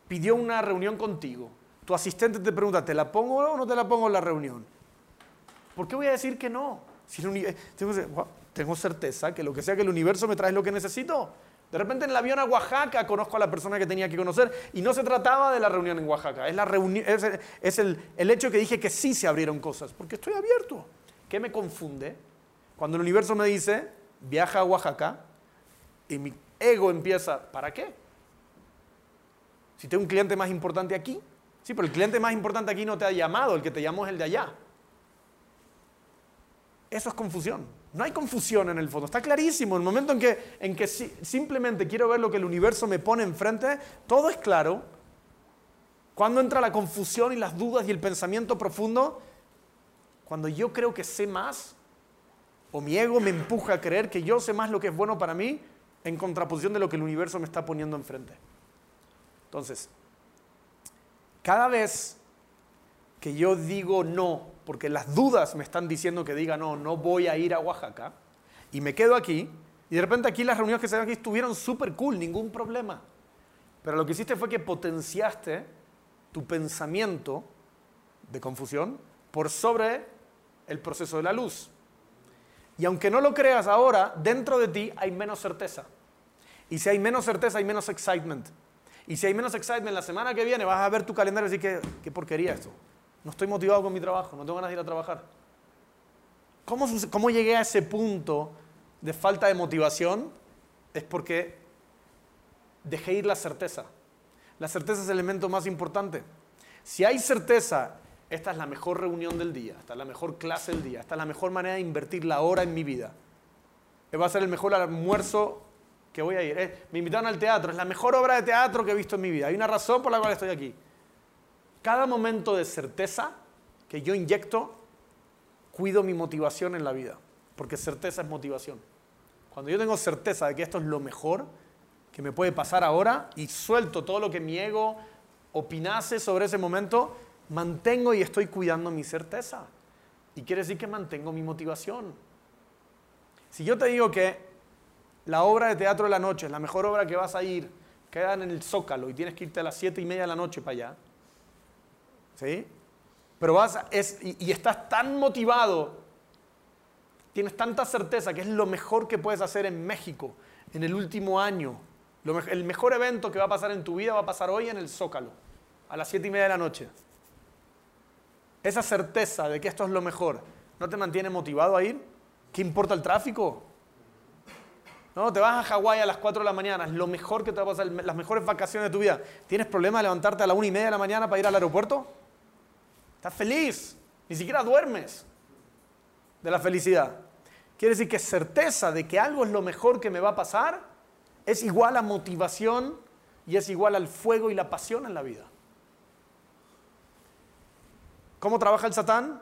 pidió una reunión contigo, tu asistente te pregunta, ¿te la pongo o no te la pongo en la reunión? ¿Por qué voy a decir que no? Si tengo, certeza que lo que sea que el universo me trae es lo que necesito. De repente en el avión a Oaxaca conozco a la persona que tenía que conocer y no se trataba de la reunión en Oaxaca, es, la el, el hecho que dije que sí se abrieron cosas, porque estoy abierto. ¿Qué me confunde? Cuando el universo me dice, viaja a Oaxaca y mi ego empieza, ¿para qué? Si tengo un cliente más importante aquí, sí, pero el cliente más importante aquí no te ha llamado, el que te llamó es el de allá. Eso es confusión. No hay confusión en el fondo, está clarísimo. En el momento en que, en que simplemente quiero ver lo que el universo me pone enfrente, todo es claro. Cuando entra la confusión y las dudas y el pensamiento profundo, cuando yo creo que sé más, o mi ego me empuja a creer que yo sé más lo que es bueno para mí, en contraposición de lo que el universo me está poniendo enfrente. Entonces, cada vez que yo digo no, porque las dudas me están diciendo que diga no, no voy a ir a Oaxaca, y me quedo aquí, y de repente aquí las reuniones que se ven aquí estuvieron súper cool, ningún problema. Pero lo que hiciste fue que potenciaste tu pensamiento de confusión por sobre el proceso de la luz. Y aunque no lo creas ahora, dentro de ti hay menos certeza. Y si hay menos certeza, hay menos excitement. Y si hay menos excitement la semana que viene, vas a ver tu calendario y decir, ¿qué, qué porquería esto? No estoy motivado con mi trabajo, no tengo ganas de ir a trabajar. ¿Cómo, ¿Cómo llegué a ese punto de falta de motivación? Es porque dejé ir la certeza. La certeza es el elemento más importante. Si hay certeza, esta es la mejor reunión del día, esta es la mejor clase del día, esta es la mejor manera de invertir la hora en mi vida. Va a ser el mejor almuerzo que voy a ir. Eh, me invitaron al teatro, es la mejor obra de teatro que he visto en mi vida. Hay una razón por la cual estoy aquí. Cada momento de certeza que yo inyecto, cuido mi motivación en la vida, porque certeza es motivación. Cuando yo tengo certeza de que esto es lo mejor que me puede pasar ahora y suelto todo lo que mi ego opinase sobre ese momento, mantengo y estoy cuidando mi certeza. Y quiere decir que mantengo mi motivación. Si yo te digo que la obra de teatro de la noche, es la mejor obra que vas a ir, quedan en el Zócalo y tienes que irte a las siete y media de la noche para allá. ¿Sí? Pero vas y, estás tan motivado, tienes tanta certeza que es lo mejor que puedes hacer en México en el último año. el mejor evento que va a pasar en tu vida va a pasar hoy en el Zócalo, a las siete y media de la noche. Esa certeza de que esto es lo mejor, ¿no te mantiene motivado a ir? ¿Qué importa el tráfico? No, te vas a Hawái a las 4 de la mañana, es lo mejor que te va a pasar, las mejores vacaciones de tu vida. ¿Tienes problema de levantarte a la 1 y media de la mañana para ir al aeropuerto? Estás feliz, ni siquiera duermes de la felicidad. Quiere decir que certeza de que algo es lo mejor que me va a pasar es igual a motivación y es igual al fuego y la pasión en la vida. ¿Cómo trabaja el Satán?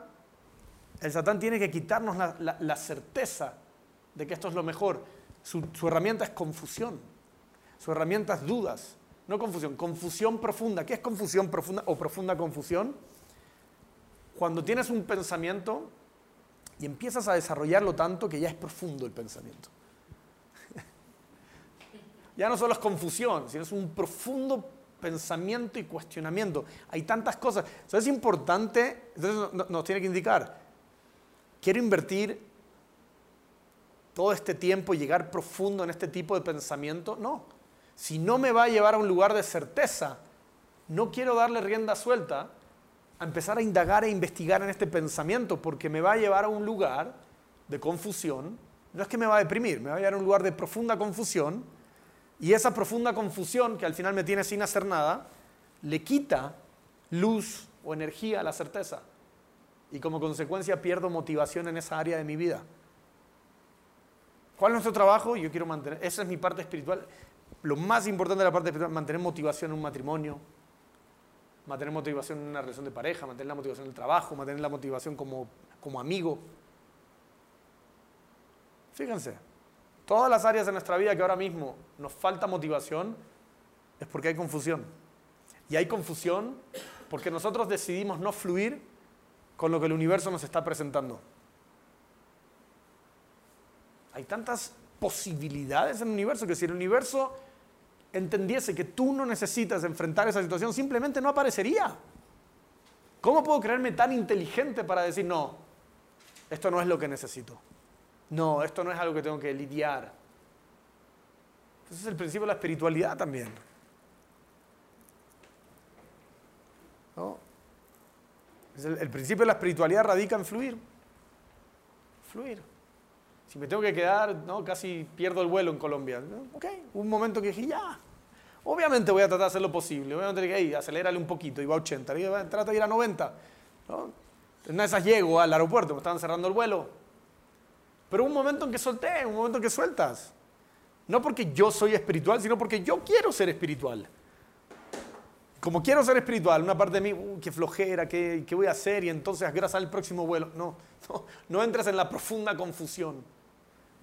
El Satán tiene que quitarnos la, la certeza de que esto es lo mejor su, herramienta es confusión. Su herramienta es dudas. No confusión, confusión profunda. ¿Qué es confusión profunda o profunda confusión? Cuando tienes un pensamiento y empiezas a desarrollarlo tanto que ya es profundo el pensamiento. ya no solo es confusión, sino es un profundo pensamiento y cuestionamiento. Hay tantas cosas. Eso es importante, entonces nos tiene que indicar quiero invertir todo este tiempo y llegar profundo en este tipo de pensamiento. No. Si no me va a llevar a un lugar de certeza, no quiero darle rienda suelta a empezar a indagar e investigar en este pensamiento porque me va a llevar a un lugar de confusión. No es que me va a deprimir, me va a llevar a un lugar de profunda confusión y esa profunda confusión que al final me tiene sin hacer nada, le quita luz o energía a la certeza y como consecuencia pierdo motivación en esa área de mi vida. ¿Cuál es nuestro trabajo? Yo quiero mantener, esa es mi parte espiritual. Lo más importante de la parte espiritual, mantener motivación en un matrimonio, mantener motivación en una relación de pareja, mantener la motivación en el trabajo, mantener la motivación como, como amigo. Fíjense, todas las áreas de nuestra vida que ahora mismo nos falta motivación es porque hay confusión. Y hay confusión porque nosotros decidimos no fluir con lo que el universo nos está presentando. Hay tantas posibilidades en el universo que si el universo entendiese que tú no necesitas enfrentar esa situación, simplemente no aparecería. ¿Cómo puedo creerme tan inteligente para decir, no, esto no es lo que necesito? No, esto no es algo que tengo que lidiar. Ese es el principio de la espiritualidad también. el, principio de la espiritualidad radica en fluir. Fluir. Si me tengo que quedar, ¿no? casi pierdo el vuelo en Colombia. Ok, un momento que dije, ya. Obviamente voy a tratar de hacer lo posible. Obviamente dije, hey, acelérale un poquito, iba a 80. Dije, trata de ir a 90. ¿no? En esas llego al aeropuerto, me estaban cerrando el vuelo. Pero un momento en que solté, un momento en que sueltas. No porque yo soy espiritual, sino porque yo quiero ser espiritual como quiero ser espiritual, una parte de mí, uh, qué flojera, ¿qué, ¿qué, voy a hacer? Y entonces gracias al próximo vuelo. No, no, no entres en la profunda confusión.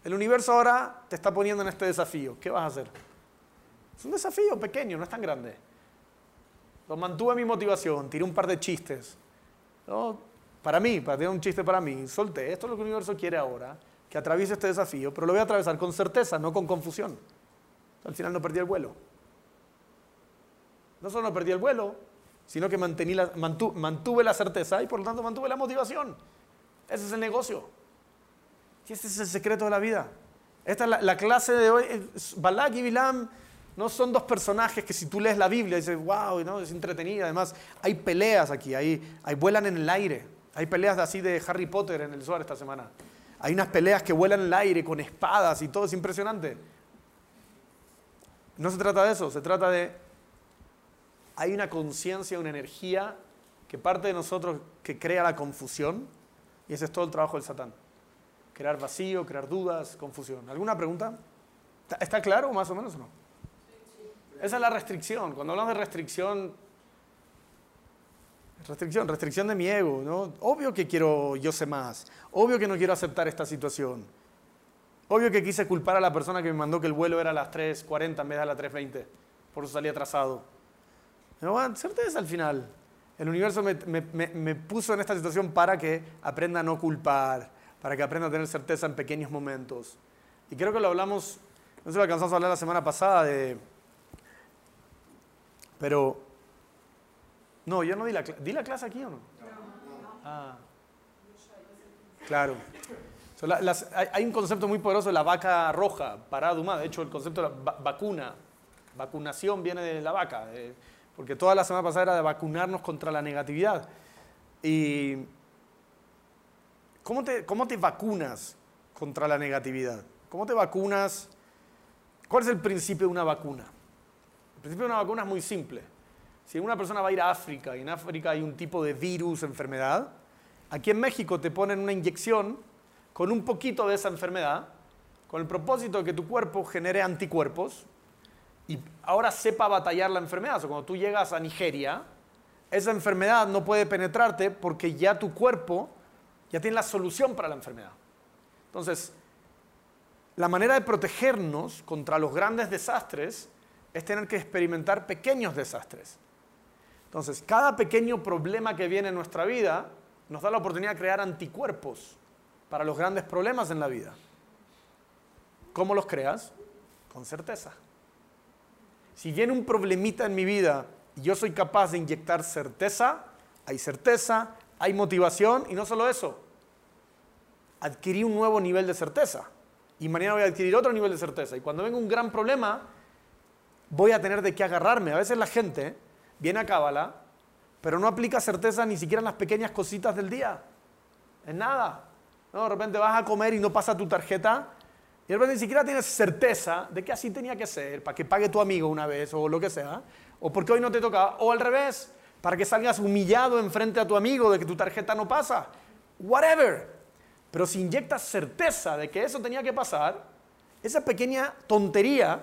El universo ahora te está poniendo en este desafío. ¿Qué vas a hacer? Es un desafío pequeño, no es tan grande. Lo mantuve mi motivación, tiré un par de chistes. ¿no? Para mí, para tener un chiste para mí, solté. Esto es lo que el universo quiere ahora, que atraviese este desafío, pero lo voy a atravesar con certeza, no con confusión. Al final no perdí el vuelo. No solo no perdí el vuelo, sino que mantuve la certeza y por lo tanto mantuve la motivación. Ese es el negocio. Y este es el secreto de la vida. Esta es la, clase de hoy. Balak y Bilam no son dos personajes que si tú lees la Biblia dices, wow, ¿no? es entretenida. Además, hay peleas aquí, hay, hay vuelan en el aire. Hay peleas así de Harry Potter en el Suárez esta semana. Hay unas peleas que vuelan en el aire con espadas y todo es impresionante. No se trata de eso, se trata de hay una conciencia, una energía que parte de nosotros que crea la confusión y ese es todo el trabajo del Satán. Crear vacío, crear dudas, confusión. ¿Alguna pregunta? ¿Está claro más o menos o no? Esa es la restricción. Cuando hablamos de restricción, restricción, restricción de mi ego, ¿no? Obvio que quiero yo sé más. Obvio que no quiero aceptar esta situación. Obvio que quise culpar a la persona que me mandó que el vuelo era a las 3.40 en vez de a las 3.20. Por eso salí atrasado. No, certeza al final. El universo me, puso en esta situación para que aprenda a no culpar, para que aprenda a tener certeza en pequeños momentos. Y creo que lo hablamos, no sé si lo alcanzamos a hablar la semana pasada de... Pero... No, yo no di la clase. ¿Di la clase aquí o no? Ah. Claro. hay, un concepto muy poderoso de la vaca roja, paraduma. De hecho, el concepto de la vacuna, vacunación viene de la vaca porque toda la semana pasada era de vacunarnos contra la negatividad. ¿Y cómo te, cómo te vacunas contra la negatividad? ¿Cómo te vacunas? ¿Cuál es el principio de una vacuna? El principio de una vacuna es muy simple. Si una persona va a ir a África y en África hay un tipo de virus, enfermedad, aquí en México te ponen una inyección con un poquito de esa enfermedad, con el propósito de que tu cuerpo genere anticuerpos y ahora sepa batallar la enfermedad. O sea, cuando tú llegas a Nigeria, esa enfermedad no puede penetrarte porque ya tu cuerpo ya tiene la solución para la enfermedad. Entonces, la manera de protegernos contra los grandes desastres es tener que experimentar pequeños desastres. Entonces, cada pequeño problema que viene en nuestra vida nos da la oportunidad de crear anticuerpos para los grandes problemas en la vida. ¿Cómo los creas? Con certeza. Si viene un problemita en mi vida y yo soy capaz de inyectar certeza, hay certeza, hay motivación y no solo eso. adquirí un nuevo nivel de certeza. Y mañana voy a adquirir otro nivel de certeza. Y cuando venga un gran problema, voy a tener de qué agarrarme. A veces la gente viene a Cábala, pero no aplica certeza ni siquiera en las pequeñas cositas del día. En nada. No, de repente vas a comer y no pasa tu tarjeta. Y de repente ni siquiera tienes certeza de que así tenía que ser, para que pague tu amigo una vez o lo que sea. O porque hoy no te tocaba. O al revés, para que salgas humillado enfrente a tu amigo de que tu tarjeta no pasa. Whatever. Pero si inyectas certeza de que eso tenía que pasar, esa pequeña tontería,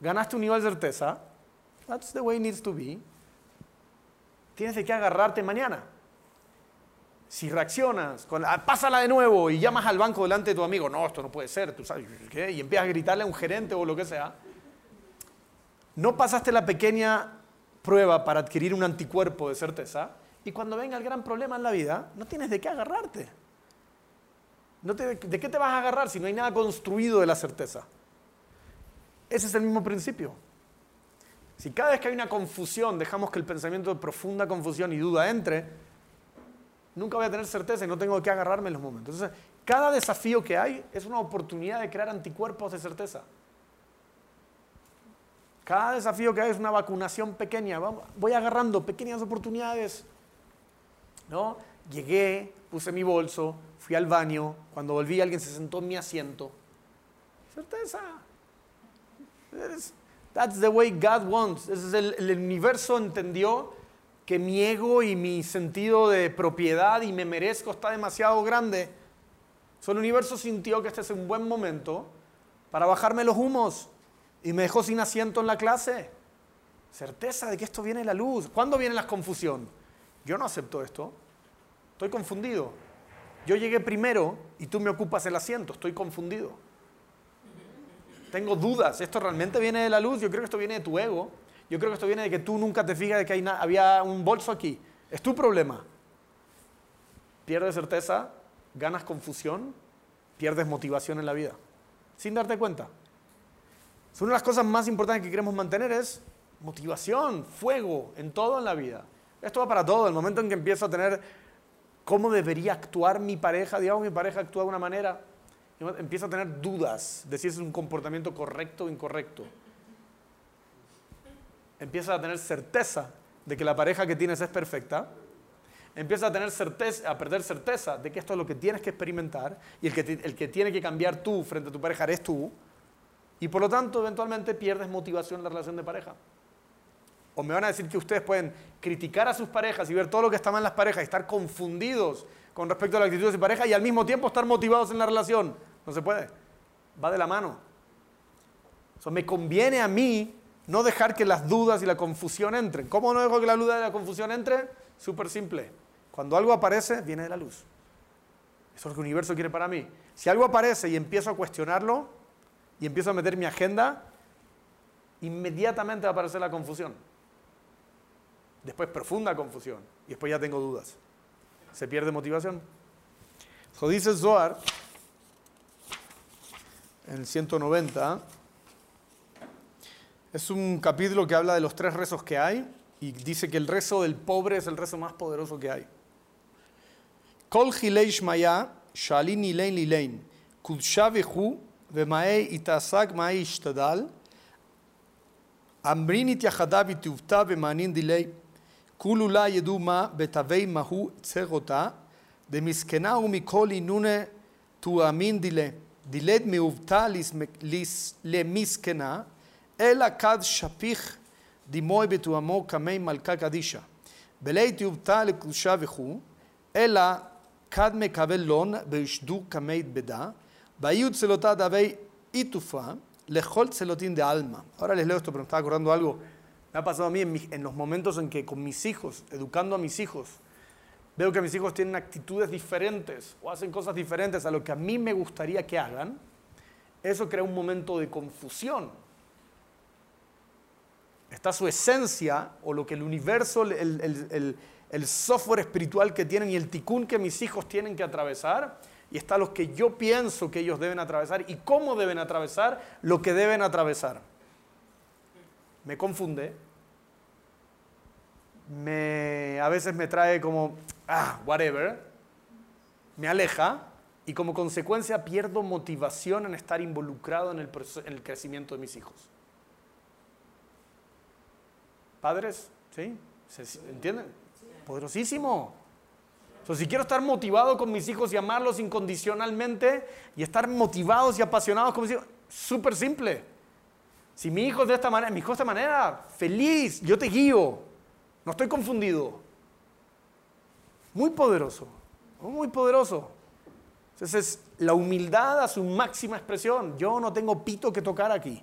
ganaste un nivel de certeza. That's the way it needs to be. Tienes de qué agarrarte mañana. Si reaccionas, con, ah, pásala de nuevo y llamas al banco delante de tu amigo, no, esto no puede ser, tú sabes, ¿qué? y empiezas a gritarle a un gerente o lo que sea, no pasaste la pequeña prueba para adquirir un anticuerpo de certeza y cuando venga el gran problema en la vida, no tienes de qué agarrarte. ¿De qué te vas a agarrar si no hay nada construido de la certeza? Ese es el mismo principio. Si cada vez que hay una confusión dejamos que el pensamiento de profunda confusión y duda entre, nunca voy a tener certeza y no tengo de qué agarrarme en los momentos. Entonces, cada desafío que hay es una oportunidad de crear anticuerpos de certeza. Cada desafío que hay es una vacunación pequeña. Voy agarrando pequeñas oportunidades. ¿no? Llegué, puse mi bolso, fui al baño. Cuando volví, alguien se sentó en mi asiento. Certeza. That's the way God wants. es el, el universo entendió que mi ego y mi sentido de propiedad y me merezco está demasiado grande. So, el universo sintió que este es un buen momento para bajarme los humos y me dejó sin asiento en la clase. Certeza de que esto viene la luz. ¿Cuándo viene la confusión? Yo no acepto esto. Estoy confundido. Yo llegué primero y tú me ocupas el asiento. Estoy confundido. Tengo dudas. ¿Esto realmente viene de la luz? Yo creo que esto viene de tu ego. Yo creo que esto viene de que tú nunca te fijas de que había un bolso aquí. Es tu problema. Pierdes certeza, ganas confusión, pierdes motivación en la vida. Sin darte cuenta. Una de las cosas más importantes que queremos mantener es motivación, fuego, en todo en la vida. Esto va para todo. El momento en que empiezo a tener cómo debería actuar mi pareja, digamos, mi pareja actúa de una manera, empiezo a tener dudas de si es un comportamiento correcto o incorrecto. Empiezas a tener certeza de que la pareja que tienes es perfecta. Empiezas a tener certeza, a perder certeza de que esto es lo que tienes que experimentar y el que, el que tiene que cambiar tú frente a tu pareja eres tú. Y por lo tanto, eventualmente pierdes motivación en la relación de pareja. O me van a decir que ustedes pueden criticar a sus parejas y ver todo lo que está mal en las parejas y estar confundidos con respecto a la actitud de su pareja y al mismo tiempo estar motivados en la relación. No se puede. Va de la mano. Eso me conviene a mí no dejar que las dudas y la confusión entren. ¿Cómo no dejo que la duda y la confusión entre? Súper simple. Cuando algo aparece, viene de la luz. Eso es lo que el universo quiere para mí. Si algo aparece y empiezo a cuestionarlo, y empiezo a meter mi agenda, inmediatamente va a aparecer la confusión. Después profunda confusión. Y después ya tengo dudas. Se pierde motivación. Eso dice Zohar en el 190. Es un capítulo que habla de los tres rezos que hay y dice que el rezo del pobre es el rezo más poderoso que hay. Kol maya, shalin ilein lilein, ומאי יתעסק מאי ישתדל, אמרין התייחדה וטובתה ומענין דילי, כולו לה ידעו מה בתווי מהו צרותה, דמסכנה ומכל אינונה תואמין דילה, דילד מעובתה למסכנה, אלא כד שפיך דימוי בתואמו קמי מלכה קדישה. בלי תאובתה לקדושה וכו', אלא כד מקבל לון בישדו קמי בדה, itufa, lejol celotín de alma. Ahora les leo esto, pero me estaba acordando algo. Me ha pasado a mí en, los momentos en que con mis hijos, educando a mis hijos, veo que mis hijos tienen actitudes diferentes o hacen cosas diferentes a lo que a mí me gustaría que hagan. Eso crea un momento de confusión. Está su esencia o lo que el universo, el, el software espiritual que tienen y el ticún que mis hijos tienen que atravesar y está lo que yo pienso que ellos deben atravesar y cómo deben atravesar lo que deben atravesar. Me confunde, me, a veces me trae como, ah, whatever, me aleja, y como consecuencia pierdo motivación en estar involucrado en el, en el crecimiento de mis hijos. Padres, ¿sí? ¿Se entienden? Poderosísimo. Entonces, si quiero estar motivado con mis hijos y amarlos incondicionalmente y estar motivados y apasionados con mis hijos, súper simple. Si mi hijo es de esta manera, mi hijo de esta manera, feliz, yo te guío. No estoy confundido. Muy poderoso, muy poderoso. Entonces, la humildad a su máxima expresión. Yo no tengo pito que tocar aquí.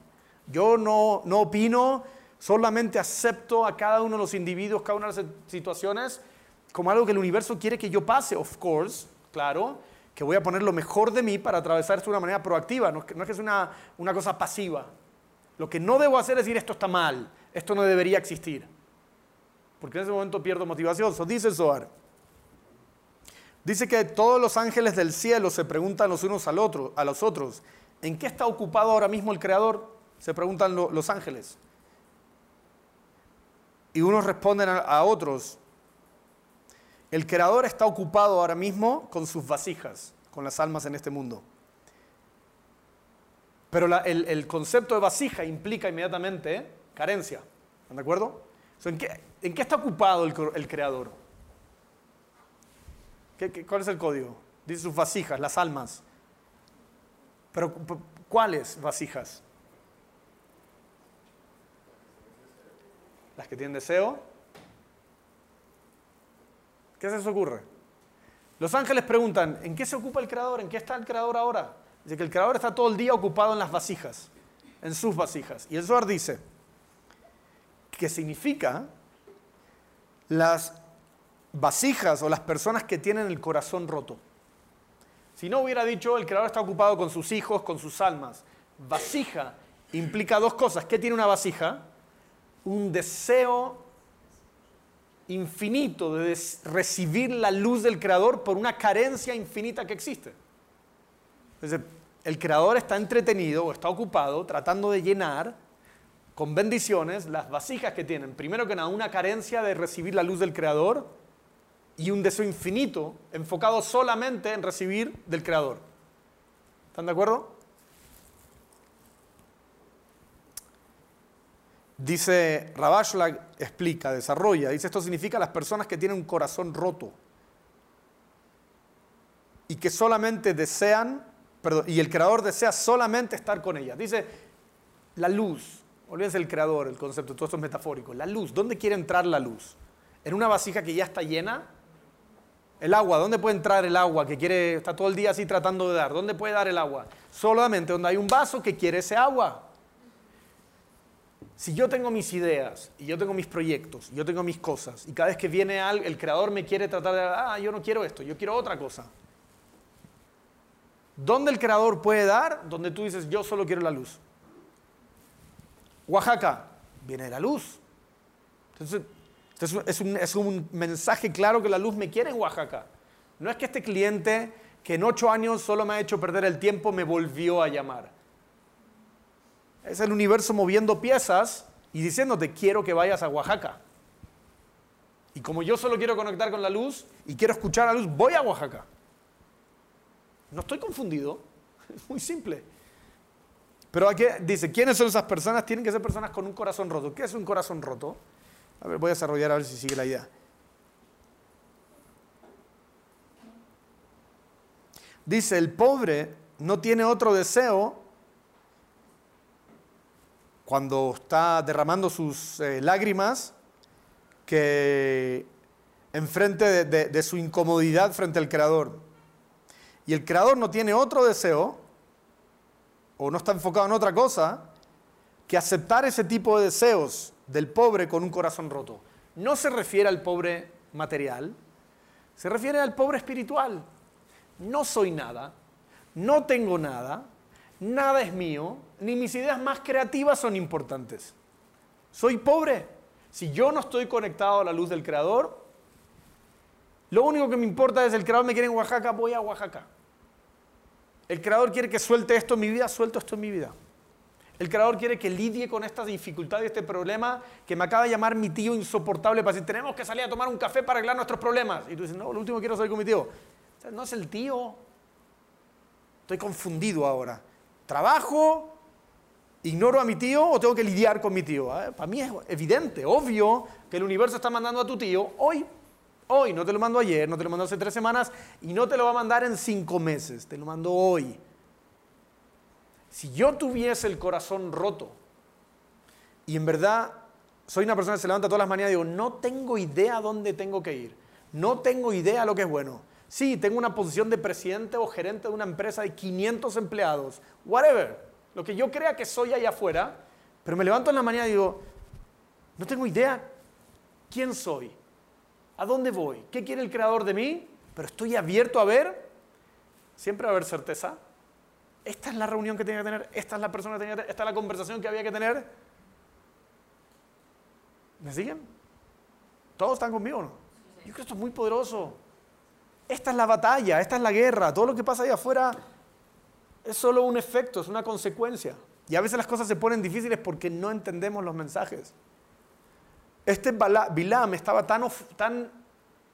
Yo no, no opino, solamente acepto a cada uno de los individuos, cada una de las situaciones como algo que el universo quiere que yo pase, of course, claro, que voy a poner lo mejor de mí para atravesar esto de una manera proactiva, no, es que es una, una cosa pasiva. Lo que no debo hacer es decir esto está mal, esto no debería existir. Porque en ese momento pierdo motivación. Eso dice Zohar. Dice que todos los ángeles del cielo se preguntan los unos al otro, a los otros, ¿en qué está ocupado ahora mismo el Creador? Se preguntan los ángeles. Y unos responden a otros, el creador está ocupado ahora mismo con sus vasijas, con las almas en este mundo. Pero el, concepto de vasija implica inmediatamente carencia. ¿Están de acuerdo? ¿en, qué, está ocupado el, creador? cuál es el código? Dice sus vasijas, las almas. Pero ¿cuáles vasijas? Las que tienen deseo, ¿Qué se les ocurre? Los ángeles preguntan, ¿en qué se ocupa el creador? ¿En qué está el creador ahora? Dice que el creador está todo el día ocupado en las vasijas, en sus vasijas. Y el Zohar dice que significa las vasijas o las personas que tienen el corazón roto. Si no hubiera dicho, el creador está ocupado con sus hijos, con sus almas. Vasija implica dos cosas. ¿Qué tiene una vasija? Un deseo infinito de recibir la luz del Creador por una carencia infinita que existe. el Creador está entretenido o está ocupado tratando de llenar con bendiciones las vasijas que tienen. Primero que nada, una carencia de recibir la luz del Creador y un deseo infinito enfocado solamente en recibir del Creador. ¿Están de acuerdo? Dice, la explica, desarrolla, dice esto significa las personas que tienen un corazón roto y que solamente desean, y el creador desea solamente estar con ellas. Dice, la luz, olvídense el creador, el concepto, todo esto es metafórico, la luz, ¿dónde quiere entrar la luz? ¿En una vasija que ya está llena? El agua, ¿dónde puede entrar el agua que quiere, está todo el día así tratando de dar? ¿Dónde puede dar el agua? Solamente donde hay un vaso que quiere ese agua. Si yo tengo mis ideas y yo tengo mis proyectos, yo tengo mis cosas, y cada vez que viene algo, el creador me quiere tratar de, ah, yo no quiero esto, yo quiero otra cosa. ¿Dónde el creador puede dar? Donde tú dices, yo solo quiero la luz. Oaxaca, viene la luz. Entonces, es un, es un mensaje claro que la luz me quiere en Oaxaca. No es que este cliente que en ocho años solo me ha hecho perder el tiempo me volvió a llamar. Es el universo moviendo piezas y diciéndote, quiero que vayas a Oaxaca. Y como yo solo quiero conectar con la luz y quiero escuchar la luz, voy a Oaxaca. No estoy confundido, es muy simple. Pero aquí dice, ¿quiénes son esas personas? Tienen que ser personas con un corazón roto. ¿Qué es un corazón roto? A ver, voy a desarrollar a ver si sigue la idea. Dice, el pobre no tiene otro deseo cuando está derramando sus eh, lágrimas, que enfrente de, de su incomodidad frente al Creador. Y el Creador no tiene otro deseo, o no está enfocado en otra cosa, que aceptar ese tipo de deseos del pobre con un corazón roto. No se refiere al pobre material, se refiere al pobre espiritual. No soy nada, no tengo nada, nada es mío, ni mis ideas más creativas son importantes. Soy pobre. Si yo no estoy conectado a la luz del Creador, lo único que me importa es el Creador me quiere en Oaxaca, voy a Oaxaca. El Creador quiere que suelte esto en mi vida, suelto esto en mi vida. El Creador quiere que lidie con esta dificultad y este problema que me acaba de llamar mi tío insoportable para decir, tenemos que salir a tomar un café para arreglar nuestros problemas. Y tú dices, no, lo último que quiero salir con mi tío. no es el tío, Estoy confundido ahora. ¿Trabajo? ¿Ignoro a mi tío o tengo que lidiar con mi tío? Para mí es evidente, obvio, que el universo está mandando a tu tío hoy. Hoy, no te lo mando ayer, no te lo mando hace tres semanas y no te lo va a mandar en cinco meses, te lo mando hoy. Si yo tuviese el corazón roto y en verdad soy una persona que se levanta todas las mañanas y digo, no tengo idea dónde tengo que ir, no tengo idea lo que es bueno. Sí, tengo una posición de presidente o gerente de una empresa de 500 empleados, whatever, lo que yo crea que soy allá afuera, pero me levanto en la mañana y digo, no tengo idea quién soy, a dónde voy, qué quiere el creador de mí, pero estoy abierto a ver, siempre va a haber certeza. Esta es la reunión que tenía que tener, esta es la persona que tenía que tener, esta es la conversación que había que tener. ¿Me siguen? ¿Todos están conmigo no? Yo creo que esto es muy poderoso. Esta es la batalla, esta es la guerra. Todo lo que pasa ahí afuera es solo un efecto, es una consecuencia. Y a veces las cosas se ponen difíciles porque no entendemos los mensajes. Este Bilam estaba tan, tan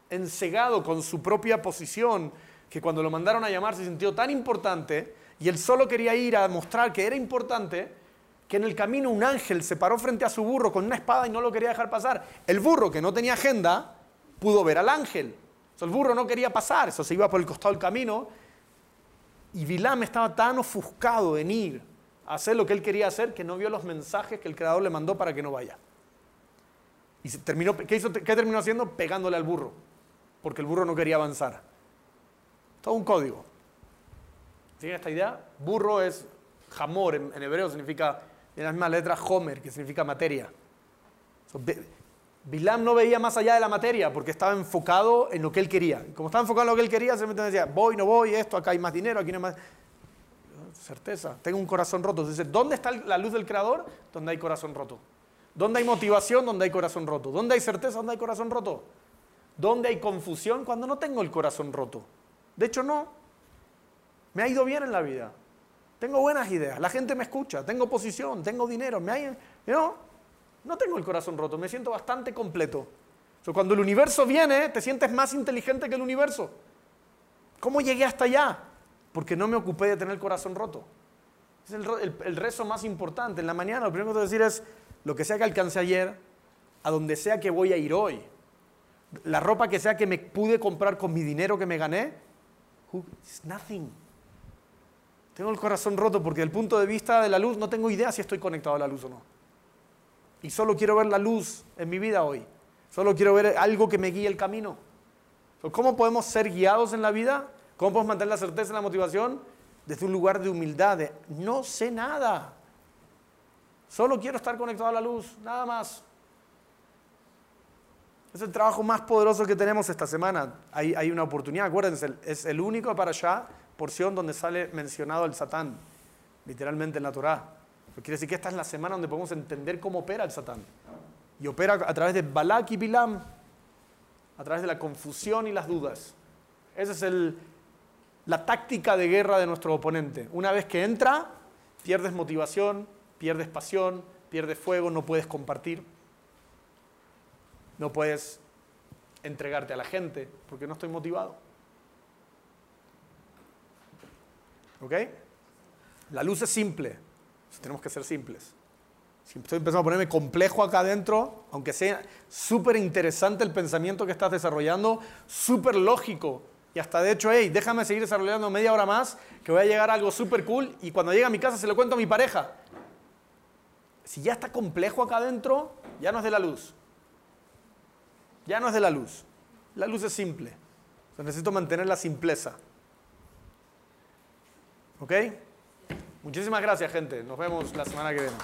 ensegado con su propia posición que cuando lo mandaron a llamar se sintió tan importante y él solo quería ir a mostrar que era importante que en el camino un ángel se paró frente a su burro con una espada y no lo quería dejar pasar. El burro, que no tenía agenda, pudo ver al ángel. El burro no quería pasar, eso se iba por el costado del camino. Y Bilam estaba tan ofuscado en ir a hacer lo que él quería hacer que no vio los mensajes que el creador le mandó para que no vaya. Y terminó, ¿qué, hizo, ¿qué terminó haciendo? Pegándole al burro, porque el burro no quería avanzar. Todo un código. ¿Tienen esta idea? Burro es jamor, en hebreo significa en la misma letra Homer, que significa materia. Bilam no veía más allá de la materia porque estaba enfocado en lo que él quería. como estaba enfocado en lo que él quería, simplemente decía, voy, no voy, esto, acá hay más dinero, aquí no hay más. Certeza, tengo un corazón roto. Entonces, ¿dónde está la luz del Creador? Donde hay corazón roto. ¿Dónde hay motivación? Donde hay corazón roto. ¿Dónde hay certeza? Donde hay corazón roto. ¿Dónde hay confusión? Cuando no tengo el corazón roto. De hecho, no. Me ha ido bien en la vida. Tengo buenas ideas, la gente me escucha, tengo posición, tengo dinero, me hay, no, no tengo el corazón roto, me siento bastante completo. cuando el universo viene, te sientes más inteligente que el universo. ¿Cómo llegué hasta allá? Porque no me ocupé de tener el corazón roto. Es el, rezo más importante. En la mañana lo primero que tengo que decir es, lo que sea que alcancé ayer, a donde sea que voy a ir hoy, la ropa que sea que me pude comprar con mi dinero que me gané, it's nothing. Tengo el corazón roto porque desde el punto de vista de la luz no tengo idea si estoy conectado a la luz o no. Y solo quiero ver la luz en mi vida hoy. Solo quiero ver algo que me guíe el camino. ¿Cómo podemos ser guiados en la vida? ¿Cómo podemos mantener la certeza y la motivación? Desde un lugar de humildad, de no sé nada. Solo quiero estar conectado a la luz, nada más. Es el trabajo más poderoso que tenemos esta semana. Hay, una oportunidad, acuérdense, es el único para allá porción donde sale mencionado el Satán, literalmente en la Quiere decir que esta es la semana donde podemos entender cómo opera el Satán. Y opera a través de Balak y Bilam, a través de la confusión y las dudas. Esa es la táctica de guerra de nuestro oponente. Una vez que entra, pierdes motivación, pierdes pasión, pierdes fuego, no puedes compartir, no puedes entregarte a la gente porque no estoy motivado. ¿Ok? La luz es simple. Tenemos que ser simples. Si estoy empezando a ponerme complejo acá adentro, aunque sea súper interesante el pensamiento que estás desarrollando, súper lógico, y hasta de hecho, hey, déjame seguir desarrollando media hora más, que voy a llegar a algo súper cool, y cuando llegue a mi casa se lo cuento a mi pareja. Si ya está complejo acá adentro, ya no es de la luz. Ya no es de la luz. La luz es simple. necesito mantener la simpleza. ¿Ok? Muchísimas gracias, gente. Nos vemos la semana que viene.